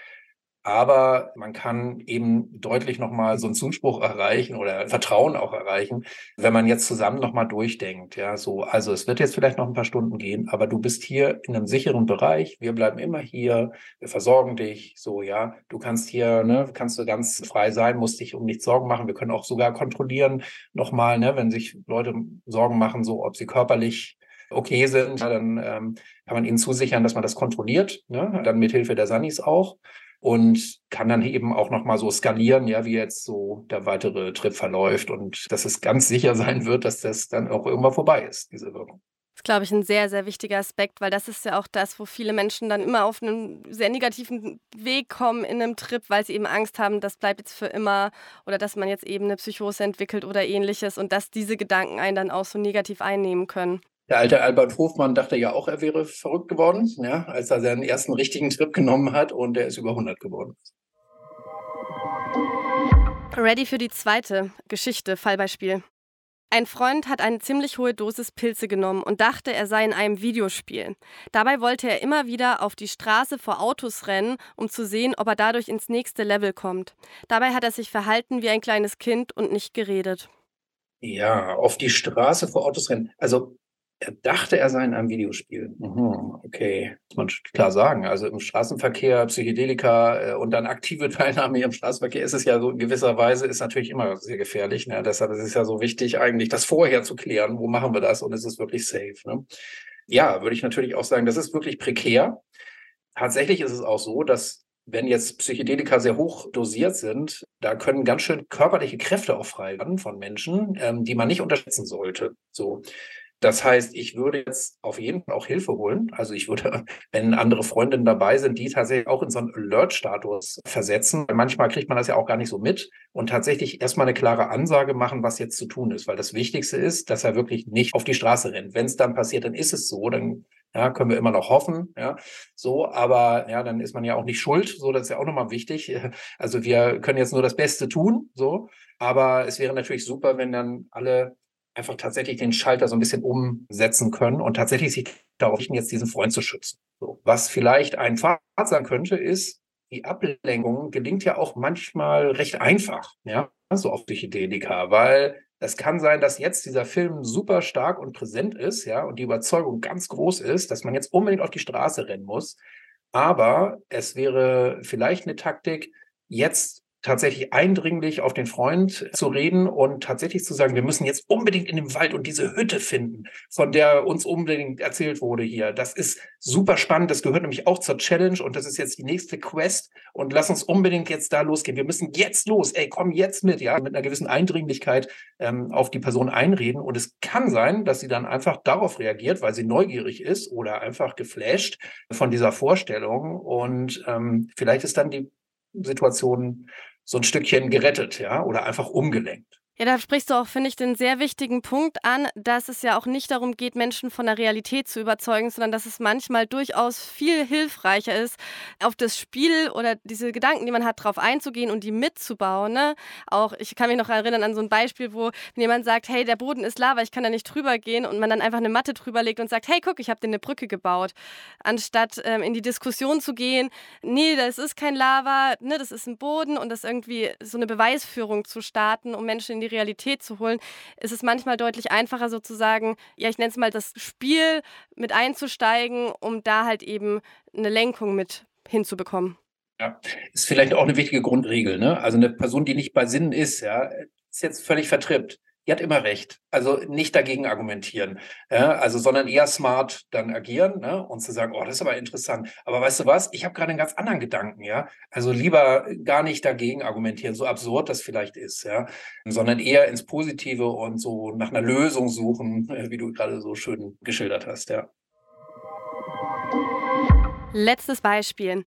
Aber man kann eben deutlich nochmal so einen Zuspruch erreichen oder Vertrauen auch erreichen, wenn man jetzt zusammen nochmal durchdenkt. Ja, so, also es wird jetzt vielleicht noch ein paar Stunden gehen, aber du bist hier in einem sicheren Bereich. Wir bleiben immer hier. Wir versorgen dich. So, ja, du kannst hier, ne, kannst du ganz frei sein, musst dich um nichts Sorgen machen. Wir können auch sogar kontrollieren nochmal, ne, wenn sich Leute Sorgen machen, so, ob sie körperlich okay sind, dann ähm, kann man ihnen zusichern, dass man das kontrolliert, ne? dann mithilfe der Sunnis auch und kann dann eben auch nochmal so skalieren, ja, wie jetzt so der weitere Trip verläuft und dass es ganz sicher sein wird, dass das dann auch irgendwann vorbei ist, diese Wirkung. Das ist, glaube ich, ein sehr, sehr wichtiger Aspekt, weil das ist ja auch das, wo viele Menschen dann immer auf einen sehr negativen Weg kommen in einem Trip, weil sie eben Angst haben, das bleibt jetzt für immer oder dass man jetzt eben eine Psychose entwickelt oder ähnliches und dass diese Gedanken einen dann auch so negativ einnehmen können. Der alte Albert Hofmann dachte ja auch, er wäre verrückt geworden, ja, als er seinen ersten richtigen Trip genommen hat und er ist über 100 geworden. Ready für die zweite Geschichte, Fallbeispiel. Ein Freund hat eine ziemlich hohe Dosis Pilze genommen und dachte, er sei in einem Videospiel. Dabei wollte er immer wieder auf die Straße vor Autos rennen, um zu sehen, ob er dadurch ins nächste Level kommt. Dabei hat er sich verhalten wie ein kleines Kind und nicht geredet. Ja, auf die Straße vor Autos rennen. Also er dachte, er sei in einem Videospiel. Mhm, okay, muss man klar sagen. Also im Straßenverkehr, Psychedelika äh, und dann aktive Teilnahme im Straßenverkehr ist es ja so in gewisser Weise, ist natürlich immer sehr gefährlich. Ne? Deshalb ist es ja so wichtig, eigentlich das vorher zu klären. Wo machen wir das? Und ist es wirklich safe? Ne? Ja, würde ich natürlich auch sagen, das ist wirklich prekär. Tatsächlich ist es auch so, dass wenn jetzt Psychedelika sehr hoch dosiert sind, da können ganz schön körperliche Kräfte auch frei werden von Menschen, ähm, die man nicht unterschätzen sollte. So. Das heißt, ich würde jetzt auf jeden Fall auch Hilfe holen. Also ich würde, wenn andere Freundinnen dabei sind, die tatsächlich auch in so einen Alert-Status versetzen. Manchmal kriegt man das ja auch gar nicht so mit und tatsächlich erstmal eine klare Ansage machen, was jetzt zu tun ist. Weil das Wichtigste ist, dass er wirklich nicht auf die Straße rennt. Wenn es dann passiert, dann ist es so. Dann ja, können wir immer noch hoffen, ja, so, aber ja, dann ist man ja auch nicht schuld, so, das ist ja auch nochmal wichtig. Also wir können jetzt nur das Beste tun, so, aber es wäre natürlich super, wenn dann alle einfach tatsächlich den Schalter so ein bisschen umsetzen können und tatsächlich sich darauf richten, jetzt diesen Freund zu schützen. So. Was vielleicht ein Pfad sein könnte, ist, die Ablenkung gelingt ja auch manchmal recht einfach, ja, so auf Psychedelika, weil es kann sein, dass jetzt dieser Film super stark und präsent ist, ja, und die Überzeugung ganz groß ist, dass man jetzt unbedingt auf die Straße rennen muss. Aber es wäre vielleicht eine Taktik, jetzt tatsächlich eindringlich auf den Freund zu reden und tatsächlich zu sagen, wir müssen jetzt unbedingt in den Wald und diese Hütte finden, von der uns unbedingt erzählt wurde hier. Das ist super spannend. Das gehört nämlich auch zur Challenge und das ist jetzt die nächste Quest und lass uns unbedingt jetzt da losgehen. Wir müssen jetzt los. Ey, komm jetzt mit, ja, mit einer gewissen Eindringlichkeit ähm, auf die Person einreden. Und es kann sein, dass sie dann einfach darauf reagiert, weil sie neugierig ist oder einfach geflasht von dieser Vorstellung. Und ähm, vielleicht ist dann die Situation so ein Stückchen gerettet, ja, oder einfach umgelenkt. Ja, da sprichst du auch, finde ich, den sehr wichtigen Punkt an, dass es ja auch nicht darum geht, Menschen von der Realität zu überzeugen, sondern dass es manchmal durchaus viel hilfreicher ist, auf das Spiel oder diese Gedanken, die man hat, drauf einzugehen und die mitzubauen. Ne? Auch, ich kann mich noch erinnern an so ein Beispiel, wo jemand sagt, hey, der Boden ist Lava, ich kann da nicht drüber gehen und man dann einfach eine Matte drüber legt und sagt, hey, guck, ich habe dir eine Brücke gebaut. Anstatt ähm, in die Diskussion zu gehen, nee, das ist kein Lava, ne, das ist ein Boden und das irgendwie so eine Beweisführung zu starten, um Menschen in die die Realität zu holen, ist es manchmal deutlich einfacher sozusagen, ja, ich nenne es mal das Spiel mit einzusteigen, um da halt eben eine Lenkung mit hinzubekommen. Ja, ist vielleicht auch eine wichtige Grundregel. Ne? Also eine Person, die nicht bei Sinnen ist, ja, ist jetzt völlig vertrippt die hat immer recht. Also nicht dagegen argumentieren, ja, also sondern eher smart dann agieren ne, und zu sagen, oh, das ist aber interessant. Aber weißt du was? Ich habe gerade einen ganz anderen Gedanken, ja. Also lieber gar nicht dagegen argumentieren, so absurd das vielleicht ist, ja, sondern eher ins Positive und so nach einer Lösung suchen, wie du gerade so schön geschildert hast, ja. Letztes Beispiel.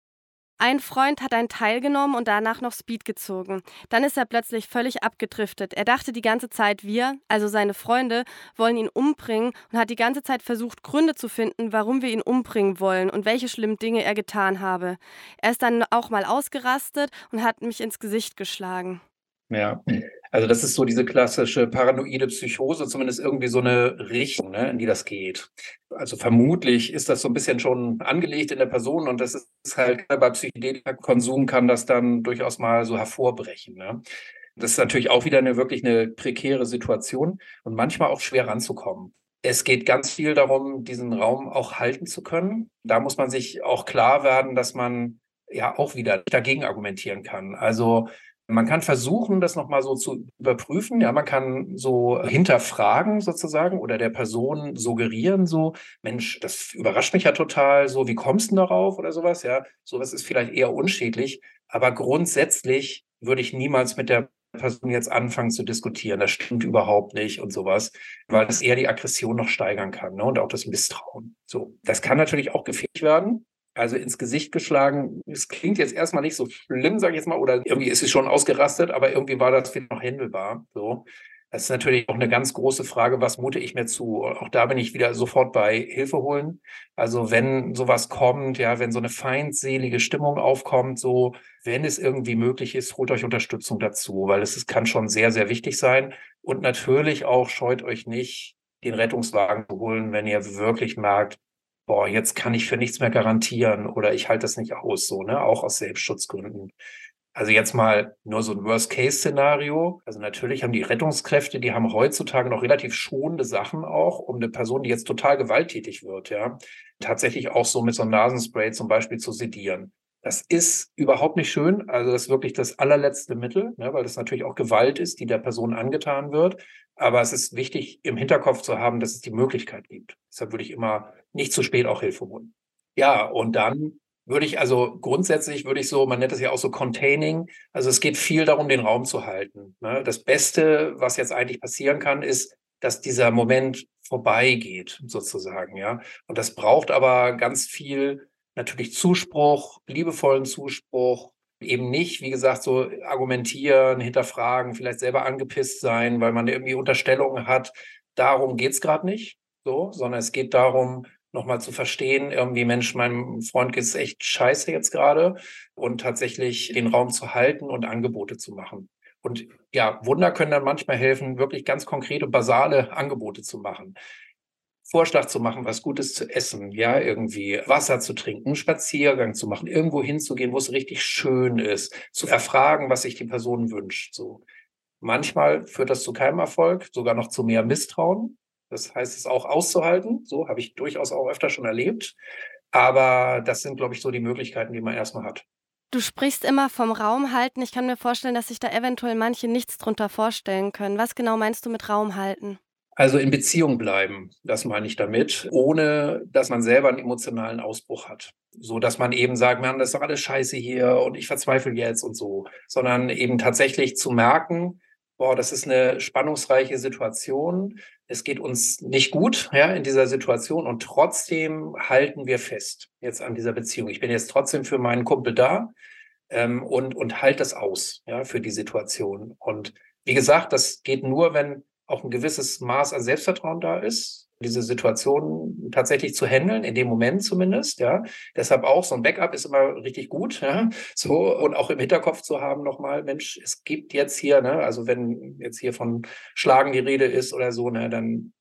Ein Freund hat einen Teil genommen und danach noch Speed gezogen. Dann ist er plötzlich völlig abgedriftet. Er dachte die ganze Zeit, wir, also seine Freunde, wollen ihn umbringen und hat die ganze Zeit versucht, Gründe zu finden, warum wir ihn umbringen wollen und welche schlimmen Dinge er getan habe. Er ist dann auch mal ausgerastet und hat mich ins Gesicht geschlagen. Ja, also das ist so diese klassische paranoide Psychose, zumindest irgendwie so eine Richtung, ne, in die das geht. Also vermutlich ist das so ein bisschen schon angelegt in der Person und das ist halt bei Psychedelika-Konsum kann das dann durchaus mal so hervorbrechen. Ne? Das ist natürlich auch wieder eine wirklich eine prekäre Situation und manchmal auch schwer ranzukommen. Es geht ganz viel darum, diesen Raum auch halten zu können. Da muss man sich auch klar werden, dass man ja auch wieder dagegen argumentieren kann. Also Man kann versuchen, das nochmal so zu überprüfen. Ja, man kann so hinterfragen sozusagen oder der Person suggerieren so, Mensch, das überrascht mich ja total, so, wie kommst du darauf oder sowas? Ja, sowas ist vielleicht eher unschädlich. Aber grundsätzlich würde ich niemals mit der Person jetzt anfangen zu diskutieren. Das stimmt überhaupt nicht und sowas, weil das eher die Aggression noch steigern kann ne? und auch das Misstrauen. So, das kann natürlich auch gefährlich werden also ins Gesicht geschlagen. Es klingt jetzt erstmal nicht so schlimm, sage ich jetzt mal, oder irgendwie ist es schon ausgerastet, aber irgendwie war das noch händelbar. So. Das ist natürlich auch eine ganz große Frage, was mute ich mir zu? Auch da bin ich wieder sofort bei Hilfe holen. Also wenn sowas kommt, ja, wenn so eine feindselige Stimmung aufkommt, so, wenn es irgendwie möglich ist, holt euch Unterstützung dazu, weil es, es kann schon sehr, sehr wichtig sein. Und natürlich auch scheut euch nicht, den Rettungswagen zu holen, wenn ihr wirklich merkt, boah, jetzt kann ich für nichts mehr garantieren oder ich halte das nicht aus, so, ne, auch aus Selbstschutzgründen. Also jetzt mal nur so ein Worst-Case-Szenario. Also natürlich haben die Rettungskräfte, die haben heutzutage noch relativ schonende Sachen auch, um eine Person, die jetzt total gewalttätig wird, ja, tatsächlich auch so mit so einem Nasenspray zum Beispiel zu sedieren. Das ist überhaupt nicht schön. Also das ist wirklich das allerletzte Mittel, ne, weil das natürlich auch Gewalt ist, die der Person angetan wird. Aber es ist wichtig, im Hinterkopf zu haben, dass es die Möglichkeit gibt. Deshalb würde ich immer nicht zu spät auch Hilfe holen. Ja, und dann würde ich also grundsätzlich würde ich so, man nennt das ja auch so Containing. Also es geht viel darum, den Raum zu halten. Ne? Das Beste, was jetzt eigentlich passieren kann, ist, dass dieser Moment vorbeigeht, sozusagen, ja. Und das braucht aber ganz viel natürlich Zuspruch, liebevollen Zuspruch, eben nicht, wie gesagt, so argumentieren, hinterfragen, vielleicht selber angepisst sein, weil man irgendwie Unterstellungen hat. Darum geht's gerade nicht, so, sondern es geht darum, nochmal zu verstehen, irgendwie, Mensch, meinem Freund geht's echt scheiße jetzt gerade und tatsächlich den Raum zu halten und Angebote zu machen. Und ja, Wunder können dann manchmal helfen, wirklich ganz konkrete, basale Angebote zu machen. Vorschlag zu machen, was Gutes zu essen, ja, irgendwie Wasser zu trinken, Spaziergang zu machen, irgendwo hinzugehen, wo es richtig schön ist, zu erfragen, was sich die Person wünscht, so. Manchmal führt das zu keinem Erfolg, sogar noch zu mehr Misstrauen. Das heißt, es auch auszuhalten. So habe ich durchaus auch öfter schon erlebt. Aber das sind, glaube ich, so die Möglichkeiten, die man erstmal hat. Du sprichst immer vom Raum halten. Ich kann mir vorstellen, dass sich da eventuell manche nichts drunter vorstellen können. Was genau meinst du mit Raum halten? Also in Beziehung bleiben, das meine ich damit, ohne dass man selber einen emotionalen Ausbruch hat. So dass man eben sagt, man, das ist doch alles scheiße hier und ich verzweifle jetzt und so. Sondern eben tatsächlich zu merken, boah, das ist eine spannungsreiche Situation. Es geht uns nicht gut, ja, in dieser Situation und trotzdem halten wir fest jetzt an dieser Beziehung. Ich bin jetzt trotzdem für meinen Kumpel da ähm, und, und halt das aus, ja, für die Situation. Und wie gesagt, das geht nur, wenn auch ein gewisses Maß an Selbstvertrauen da ist, diese Situation tatsächlich zu handeln, in dem Moment zumindest, ja. Deshalb auch so ein Backup ist immer richtig gut, ja. So, und auch im Hinterkopf zu haben nochmal, Mensch, es gibt jetzt hier, ne, also wenn jetzt hier von Schlagen die Rede ist oder so, ne, dann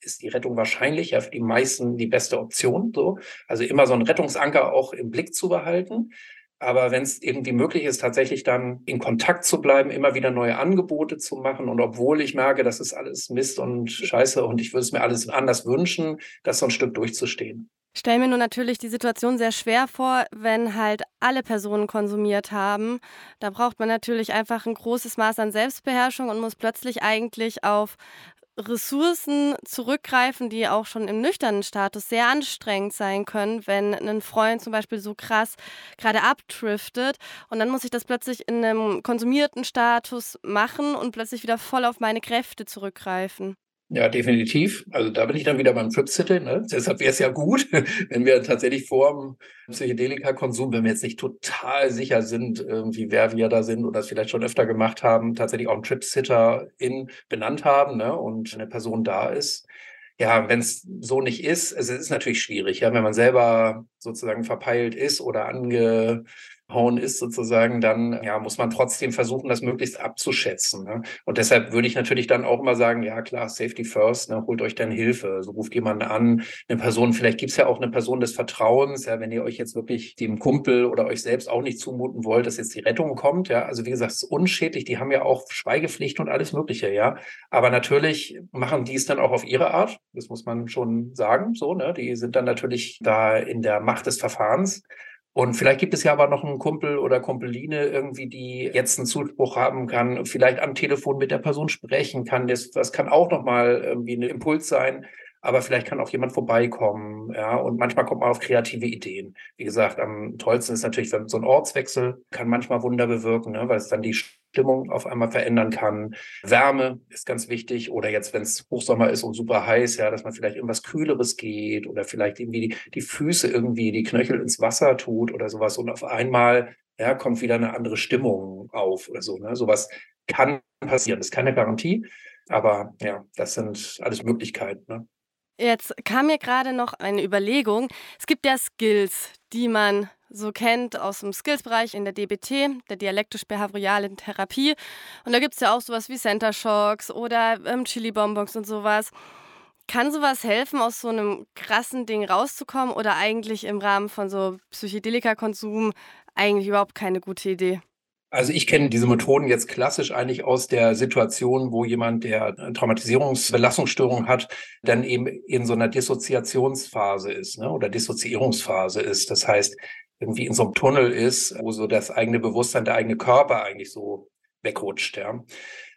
ist die Rettung wahrscheinlich ja für die meisten die beste Option, so. Also immer so ein Rettungsanker auch im Blick zu behalten. Aber wenn es irgendwie möglich ist, tatsächlich dann in Kontakt zu bleiben, immer wieder neue Angebote zu machen und obwohl ich merke, das ist alles Mist und Scheiße und ich würde es mir alles anders wünschen, das so ein Stück durchzustehen. Ich stelle mir nur natürlich die Situation sehr schwer vor, wenn halt alle Personen konsumiert haben. Da braucht man natürlich einfach ein großes Maß an Selbstbeherrschung und muss plötzlich eigentlich auf Ressourcen zurückgreifen, die auch schon im nüchternen Status sehr anstrengend sein können, wenn ein Freund zum Beispiel so krass gerade abdriftet und dann muss ich das plötzlich in einem konsumierten Status machen und plötzlich wieder voll auf meine Kräfte zurückgreifen. Ja, definitiv. Also da bin ich dann wieder beim Tripsitte. Ne? Deshalb wäre es ja gut, wenn wir tatsächlich vor dem Psychedelika-Konsum, wenn wir jetzt nicht total sicher sind, irgendwie wer wir da sind oder das vielleicht schon öfter gemacht haben, tatsächlich auch einen Tripsitter in benannt haben ne? und eine Person da ist. Ja, wenn es so nicht ist, also es ist natürlich schwierig, ja, wenn man selber sozusagen verpeilt ist oder ange hauen ist sozusagen, dann ja, muss man trotzdem versuchen, das möglichst abzuschätzen. Ne? Und deshalb würde ich natürlich dann auch immer sagen, ja klar, Safety First, ne, holt euch dann Hilfe. So also ruft jemanden an, eine Person, vielleicht gibt es ja auch eine Person des Vertrauens, ja, wenn ihr euch jetzt wirklich dem Kumpel oder euch selbst auch nicht zumuten wollt, dass jetzt die Rettung kommt, ja. Also wie gesagt, es ist unschädlich, die haben ja auch Schweigepflicht und alles Mögliche, ja. Aber natürlich machen die es dann auch auf ihre Art, das muss man schon sagen, so, ne? Die sind dann natürlich da in der Macht des Verfahrens. Und vielleicht gibt es ja aber noch einen Kumpel oder Kumpeline irgendwie, die jetzt einen Zuspruch haben kann, vielleicht am Telefon mit der Person sprechen kann. Das, das kann auch nochmal irgendwie ein Impuls sein. Aber vielleicht kann auch jemand vorbeikommen, ja. Und manchmal kommt man auf kreative Ideen. Wie gesagt, am tollsten ist natürlich, wenn so ein Ortswechsel kann manchmal Wunder bewirken, ne, weil es dann die Stimmung auf einmal verändern kann. Wärme ist ganz wichtig. Oder jetzt, wenn es Hochsommer ist und super heiß, ja, dass man vielleicht irgendwas Kühleres geht oder vielleicht irgendwie die, die Füße irgendwie, die Knöchel ins Wasser tut oder sowas. Und auf einmal ja, kommt wieder eine andere Stimmung auf oder so. Ne? Sowas kann passieren. Das ist keine Garantie. Aber ja, das sind alles Möglichkeiten. Ne? Jetzt kam mir gerade noch eine Überlegung. Es gibt ja Skills, die man so kennt aus dem Skills-Bereich in der DBT, der dialektisch-behavioralen Therapie. Und da gibt es ja auch sowas wie Center Shocks oder ähm, Chili-Bonbons und sowas. Kann sowas helfen, aus so einem krassen Ding rauszukommen oder eigentlich im Rahmen von so Psychedelika-Konsum eigentlich überhaupt keine gute Idee? Also ich kenne diese Methoden jetzt klassisch eigentlich aus der Situation, wo jemand, der Traumatisierungsbelastungsstörung hat, dann eben in so einer Dissoziationsphase ist ne, oder Dissoziierungsphase ist. Das heißt, irgendwie in so einem Tunnel ist, wo so das eigene Bewusstsein, der eigene Körper eigentlich so wegrutscht, ja.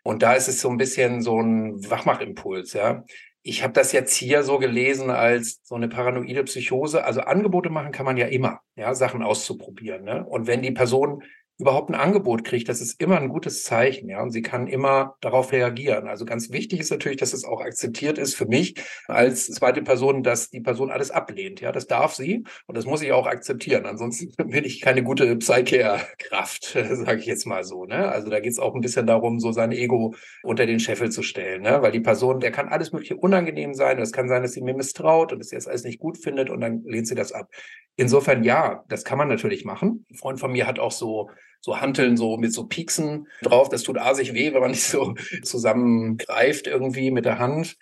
Und da ist es so ein bisschen so ein Wachmachimpuls, ja. Ich habe das jetzt hier so gelesen als so eine paranoide Psychose. Also Angebote machen kann man ja immer, ja, Sachen auszuprobieren. Ne? Und wenn die Person überhaupt ein Angebot kriegt, das ist immer ein gutes Zeichen, ja. Und sie kann immer darauf reagieren. Also ganz wichtig ist natürlich, dass es auch akzeptiert ist für mich als zweite Person, dass die Person alles ablehnt. Ja, das darf sie und das muss ich auch akzeptieren. Ansonsten bin ich keine gute Psyche-Kraft, sage ich jetzt mal so. Ne? Also da geht es auch ein bisschen darum, so sein Ego unter den Scheffel zu stellen, ne? weil die Person, der kann alles mögliche unangenehm sein. Es kann sein, dass sie mir misstraut und dass sie das alles nicht gut findet und dann lehnt sie das ab. Insofern ja, das kann man natürlich machen. Ein Freund von mir hat auch so so Hanteln so mit so Pieksen drauf. Das tut asig weh, wenn man nicht so zusammengreift irgendwie mit der Hand.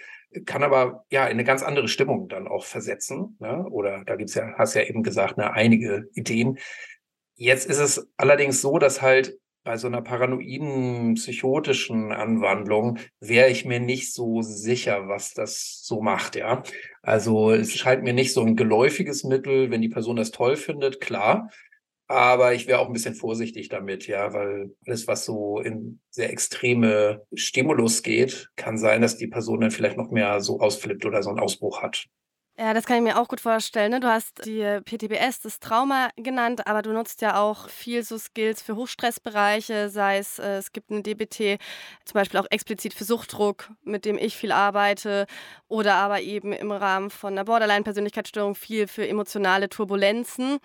Kann aber ja in eine ganz andere Stimmung dann auch versetzen. Ne? Oder da gibt's ja, hast ja eben gesagt, ne, einige Ideen. Jetzt ist es allerdings so, dass halt bei so einer paranoiden, psychotischen Anwandlung wäre ich mir nicht so sicher, was das so macht, ja. Also es scheint mir nicht so ein geläufiges Mittel, wenn die Person das toll findet, klar. Aber ich wäre auch ein bisschen vorsichtig damit, ja, weil alles, was so in sehr extreme Stimulus geht, kann sein, dass die Person dann vielleicht noch mehr so ausflippt oder so einen Ausbruch hat. Ja, das kann ich mir auch gut vorstellen. Ne? Du hast die PTBS, das Trauma genannt, aber du nutzt ja auch viel so Skills für Hochstressbereiche, sei es, äh, es gibt eine DBT, zum Beispiel auch explizit für Suchtdruck, mit dem ich viel arbeite, oder aber eben im Rahmen von einer Borderline-Persönlichkeitsstörung viel für emotionale Turbulenzen.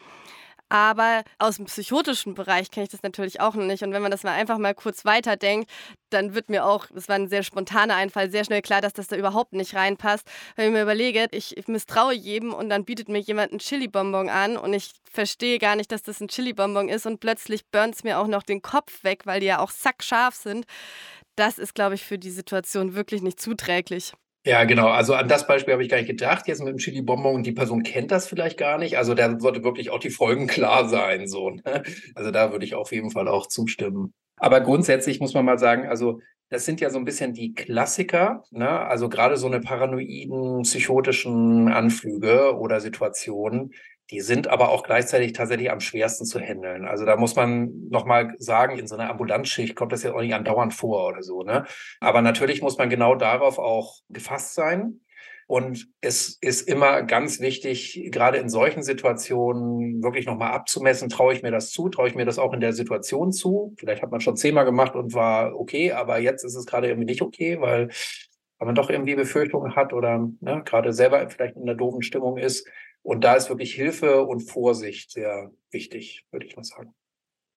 Aber aus dem psychotischen Bereich kenne ich das natürlich auch noch nicht. Und wenn man das mal einfach mal kurz weiterdenkt, dann wird mir auch, das war ein sehr spontaner Einfall, sehr schnell klar, dass das da überhaupt nicht reinpasst. Wenn ich mir überlege, ich, ich misstraue jedem und dann bietet mir jemand einen Chili-Bonbon an und ich verstehe gar nicht, dass das ein Chili-Bonbon ist und plötzlich burnt es mir auch noch den Kopf weg, weil die ja auch sackscharf sind. Das ist, glaube ich, für die Situation wirklich nicht zuträglich. Ja, genau. Also an das Beispiel habe ich gar nicht gedacht. Jetzt mit dem Chili-Bonbon die Person kennt das vielleicht gar nicht. Also da sollte wirklich auch die Folgen klar sein. So, ne? Also da würde ich auf jeden Fall auch zustimmen. Aber grundsätzlich muss man mal sagen, also das sind ja so ein bisschen die Klassiker, ne? also gerade so eine paranoiden, psychotischen Anflüge oder Situationen, die sind aber auch gleichzeitig tatsächlich am schwersten zu handeln. Also da muss man nochmal sagen, in so einer Ambulanzschicht kommt das ja auch nicht andauernd vor oder so. Ne? Aber natürlich muss man genau darauf auch gefasst sein. Und es ist immer ganz wichtig, gerade in solchen Situationen wirklich nochmal abzumessen, traue ich mir das zu, traue ich mir das auch in der Situation zu. Vielleicht hat man schon zehnmal gemacht und war okay, aber jetzt ist es gerade irgendwie nicht okay, weil, weil man doch irgendwie Befürchtungen hat oder ne, gerade selber vielleicht in einer doofen Stimmung ist. Und da ist wirklich Hilfe und Vorsicht sehr wichtig, würde ich mal sagen.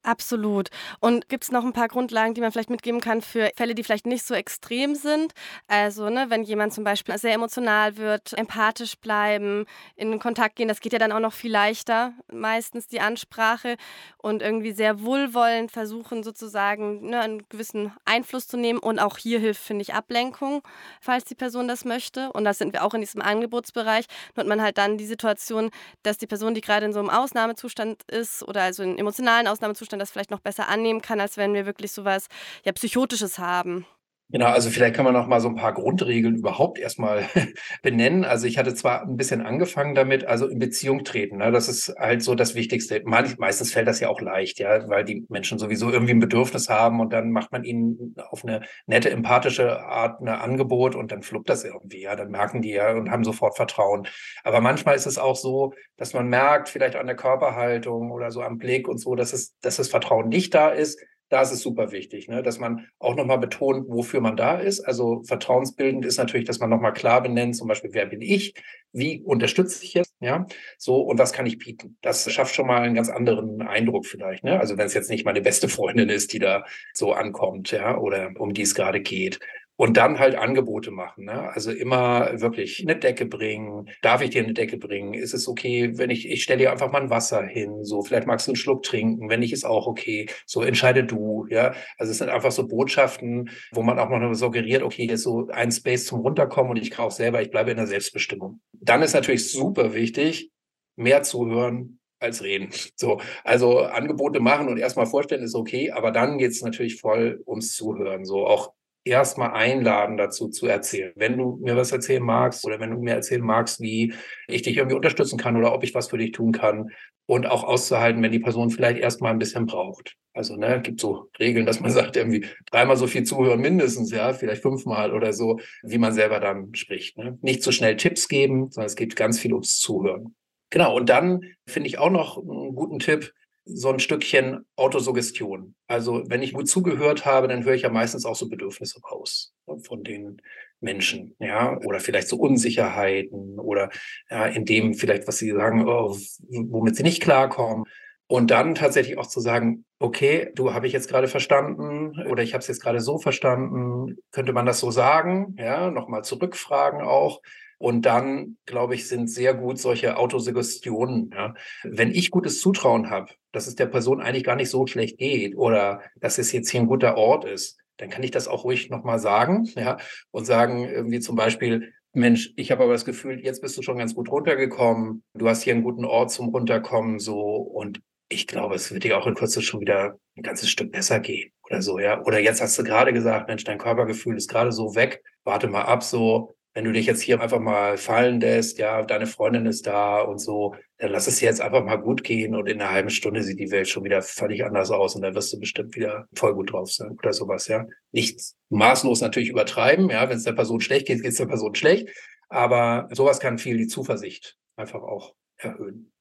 Absolut. Und gibt es noch ein paar Grundlagen, die man vielleicht mitgeben kann für Fälle, die vielleicht nicht so extrem sind? Also, ne, wenn jemand zum Beispiel sehr emotional wird, empathisch bleiben, in Kontakt gehen, das geht ja dann auch noch viel leichter, meistens die Ansprache und irgendwie sehr wohlwollend versuchen, sozusagen ne, einen gewissen Einfluss zu nehmen. Und auch hier hilft, finde ich, Ablenkung, falls die Person das möchte. Und das sind wir auch in diesem Angebotsbereich. Nur hat man halt dann die Situation, dass die Person, die gerade in so einem Ausnahmezustand ist oder also in emotionalen Ausnahmezustand, Zustand das vielleicht noch besser annehmen kann, als wenn wir wirklich sowas ja psychotisches haben. Genau, also vielleicht kann man noch mal so ein paar Grundregeln überhaupt erstmal benennen. Also ich hatte zwar ein bisschen angefangen damit, also in Beziehung treten. Ne? Das ist halt so das Wichtigste. meistens fällt das ja auch leicht, ja, weil die Menschen sowieso irgendwie ein Bedürfnis haben und dann macht man ihnen auf eine nette, empathische Art ein Angebot und dann fluppt das irgendwie. Ja, dann merken die ja und haben sofort Vertrauen. Aber manchmal ist es auch so, dass man merkt, vielleicht an der Körperhaltung oder so am Blick und so, dass es, dass das Vertrauen nicht da ist da ist es super wichtig, ne, dass man auch nochmal betont, wofür man da ist. Also vertrauensbildend ist natürlich, dass man nochmal klar benennt, zum Beispiel, wer bin ich, wie unterstütze ich jetzt, ja, so und was kann ich bieten. Das schafft schon mal einen ganz anderen Eindruck vielleicht, ne? Also wenn es jetzt nicht meine beste Freundin ist, die da so ankommt, ja, oder um die es gerade geht. Und dann halt Angebote machen. Ne? Also immer wirklich eine Decke bringen. Darf ich dir eine Decke bringen? Ist es okay, wenn ich, ich stelle dir einfach mal ein Wasser hin? So, vielleicht magst du einen Schluck trinken. Wenn nicht, ist auch okay. So, entscheide du. Ja, also es sind einfach so Botschaften, wo man auch mal suggeriert, okay, hier ist so ein Space zum Runterkommen und ich auch selber, ich bleibe in der Selbstbestimmung. Dann ist natürlich super wichtig, mehr zuhören, als reden. So, also Angebote machen und erstmal vorstellen ist okay, aber dann geht es natürlich voll ums Zuhören. So auch erstmal einladen dazu zu erzählen. Wenn du mir was erzählen magst oder wenn du mir erzählen magst, wie ich dich irgendwie unterstützen kann oder ob ich was für dich tun kann und auch auszuhalten, wenn die Person vielleicht erstmal ein bisschen braucht. Also, ne, gibt so Regeln, dass man sagt, irgendwie dreimal so viel zuhören mindestens, ja, vielleicht fünfmal oder so, wie man selber dann spricht. Ne? Nicht so schnell Tipps geben, sondern es geht ganz viel ums Zuhören. Genau. Und dann finde ich auch noch einen guten Tipp, so ein Stückchen Autosuggestion. Also wenn ich gut zugehört habe, dann höre ich ja meistens auch so Bedürfnisse raus von den Menschen, ja, oder vielleicht so Unsicherheiten oder ja, in dem vielleicht, was sie sagen, oh, womit sie nicht klarkommen. Und dann tatsächlich auch zu sagen, okay, du habe ich jetzt gerade verstanden oder ich habe es jetzt gerade so verstanden, könnte man das so sagen, ja, nochmal zurückfragen auch. Und dann, glaube ich, sind sehr gut solche Autosuggestionen. Ja. Wenn ich gutes Zutrauen habe, dass es der Person eigentlich gar nicht so schlecht geht oder dass es jetzt hier ein guter Ort ist, dann kann ich das auch ruhig nochmal sagen, ja, und sagen irgendwie zum Beispiel, Mensch, ich habe aber das Gefühl, jetzt bist du schon ganz gut runtergekommen, du hast hier einen guten Ort zum Runterkommen, so, und ich glaube, es wird dir auch in Kürze schon wieder ein ganzes Stück besser gehen oder so, ja. Oder jetzt hast du gerade gesagt, Mensch, dein Körpergefühl ist gerade so weg, warte mal ab, so, wenn du dich jetzt hier einfach mal fallen lässt, ja, deine Freundin ist da und so, dann lass es jetzt einfach mal gut gehen und in einer halben Stunde sieht die Welt schon wieder völlig anders aus und dann wirst du bestimmt wieder voll gut drauf sein oder sowas, ja. Nicht maßlos natürlich übertreiben, ja, wenn es der Person schlecht geht, geht es der Person schlecht, aber sowas kann viel die Zuversicht einfach auch erhöhen.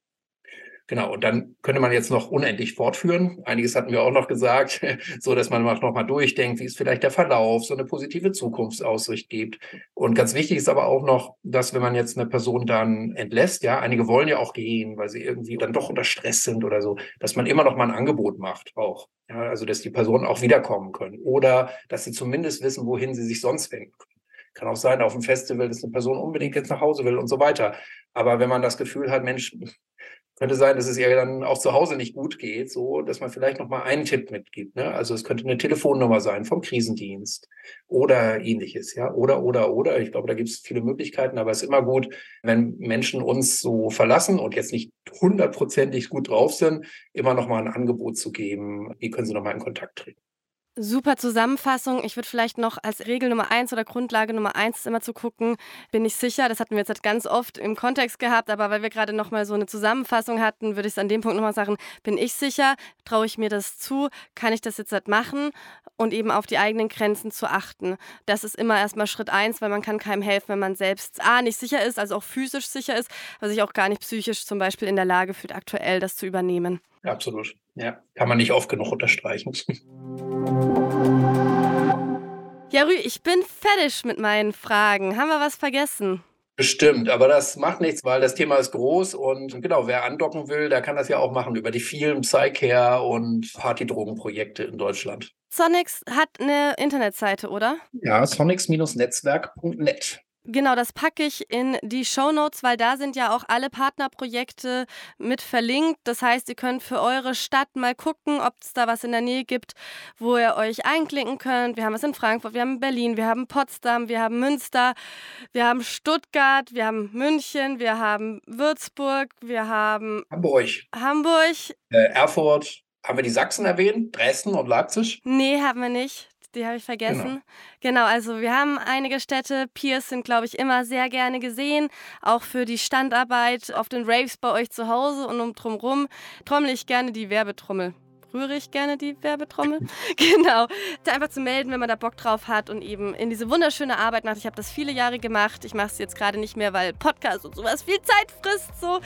Genau, und dann könnte man jetzt noch unendlich fortführen. Einiges hatten wir auch noch gesagt, so dass man noch mal durchdenkt, wie ist vielleicht der Verlauf, so eine positive Zukunftsaussicht gibt. Und ganz wichtig ist aber auch noch, dass wenn man jetzt eine Person dann entlässt, ja, einige wollen ja auch gehen, weil sie irgendwie dann doch unter Stress sind oder so, dass man immer noch mal ein Angebot macht auch. Ja, also dass die Personen auch wiederkommen können oder dass sie zumindest wissen, wohin sie sich sonst wenden können. Kann auch sein, auf dem Festival, dass eine Person unbedingt jetzt nach Hause will und so weiter. Aber wenn man das Gefühl hat, Mensch, könnte sein, dass es ihr dann auch zu Hause nicht gut geht, so dass man vielleicht noch mal einen Tipp mitgibt. Ne? Also es könnte eine Telefonnummer sein vom Krisendienst oder ähnliches, ja, oder oder oder. Ich glaube, da gibt es viele Möglichkeiten, aber es ist immer gut, wenn Menschen uns so verlassen und jetzt nicht hundertprozentig gut drauf sind, immer noch mal ein Angebot zu geben. Wie können sie noch mal in Kontakt treten? Super Zusammenfassung. Ich würde vielleicht noch als Regel Nummer eins oder Grundlage Nummer eins immer zu gucken, bin ich sicher. Das hatten wir jetzt halt ganz oft im Kontext gehabt, aber weil wir gerade noch mal so eine Zusammenfassung hatten, würde ich es an dem Punkt nochmal sagen, bin ich sicher, traue ich mir das zu, kann ich das jetzt halt machen und eben auf die eigenen Grenzen zu achten. Das ist immer erstmal Schritt eins, weil man kann keinem helfen, wenn man selbst A, nicht sicher ist, also auch physisch sicher ist, aber sich auch gar nicht psychisch zum Beispiel in der Lage fühlt, aktuell das zu übernehmen. Absolut. Ja, kann man nicht oft genug unterstreichen. Ja, Rü, ich bin fertig mit meinen Fragen. Haben wir was vergessen? Bestimmt, aber das macht nichts, weil das Thema ist groß und genau, wer andocken will, der kann das ja auch machen über die vielen Psycare und Partydrogenprojekte in Deutschland. Sonics hat eine Internetseite, oder? Ja, sonics-netzwerk.net. Genau, das packe ich in die Show Notes, weil da sind ja auch alle Partnerprojekte mit verlinkt. Das heißt, ihr könnt für eure Stadt mal gucken, ob es da was in der Nähe gibt, wo ihr euch einklinken könnt. Wir haben es in Frankfurt, wir haben Berlin, wir haben Potsdam, wir haben Münster, wir haben Stuttgart, wir haben München, wir haben Würzburg, wir haben Hamburg. Hamburg. Äh, Erfurt. Haben wir die Sachsen erwähnt? Dresden und Leipzig? Nee, haben wir nicht. Die habe ich vergessen. Genau. genau, also wir haben einige Städte. Peers sind, glaube ich, immer sehr gerne gesehen. Auch für die Standarbeit auf den Raves bei euch zu Hause und um drumherum trommel ich gerne die Werbetrommel rühre ich gerne die Werbetrommel. genau. Da einfach zu melden, wenn man da Bock drauf hat und eben in diese wunderschöne Arbeit macht. Ich habe das viele Jahre gemacht. Ich mache es jetzt gerade nicht mehr, weil Podcast und sowas viel Zeit frisst. So.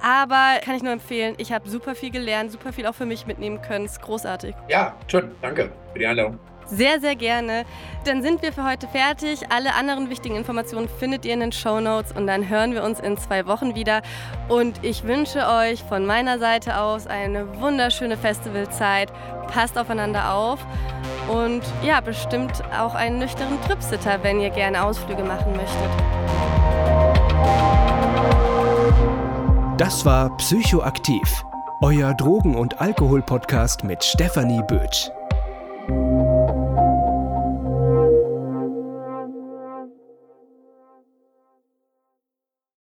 Aber kann ich nur empfehlen. Ich habe super viel gelernt, super viel auch für mich mitnehmen können. Ist großartig. Ja, schön. Danke für die Einladung. Sehr, sehr gerne. Dann sind wir für heute fertig. Alle anderen wichtigen Informationen findet ihr in den Show Notes und dann hören wir uns in zwei Wochen wieder. Und ich wünsche euch von meiner Seite aus eine wunderschöne Festivalzeit. Passt aufeinander auf und ja, bestimmt auch einen nüchternen Tripsitter, wenn ihr gerne Ausflüge machen möchtet. Das war Psychoaktiv, euer Drogen- und Alkohol-Podcast mit Stefanie Bötsch.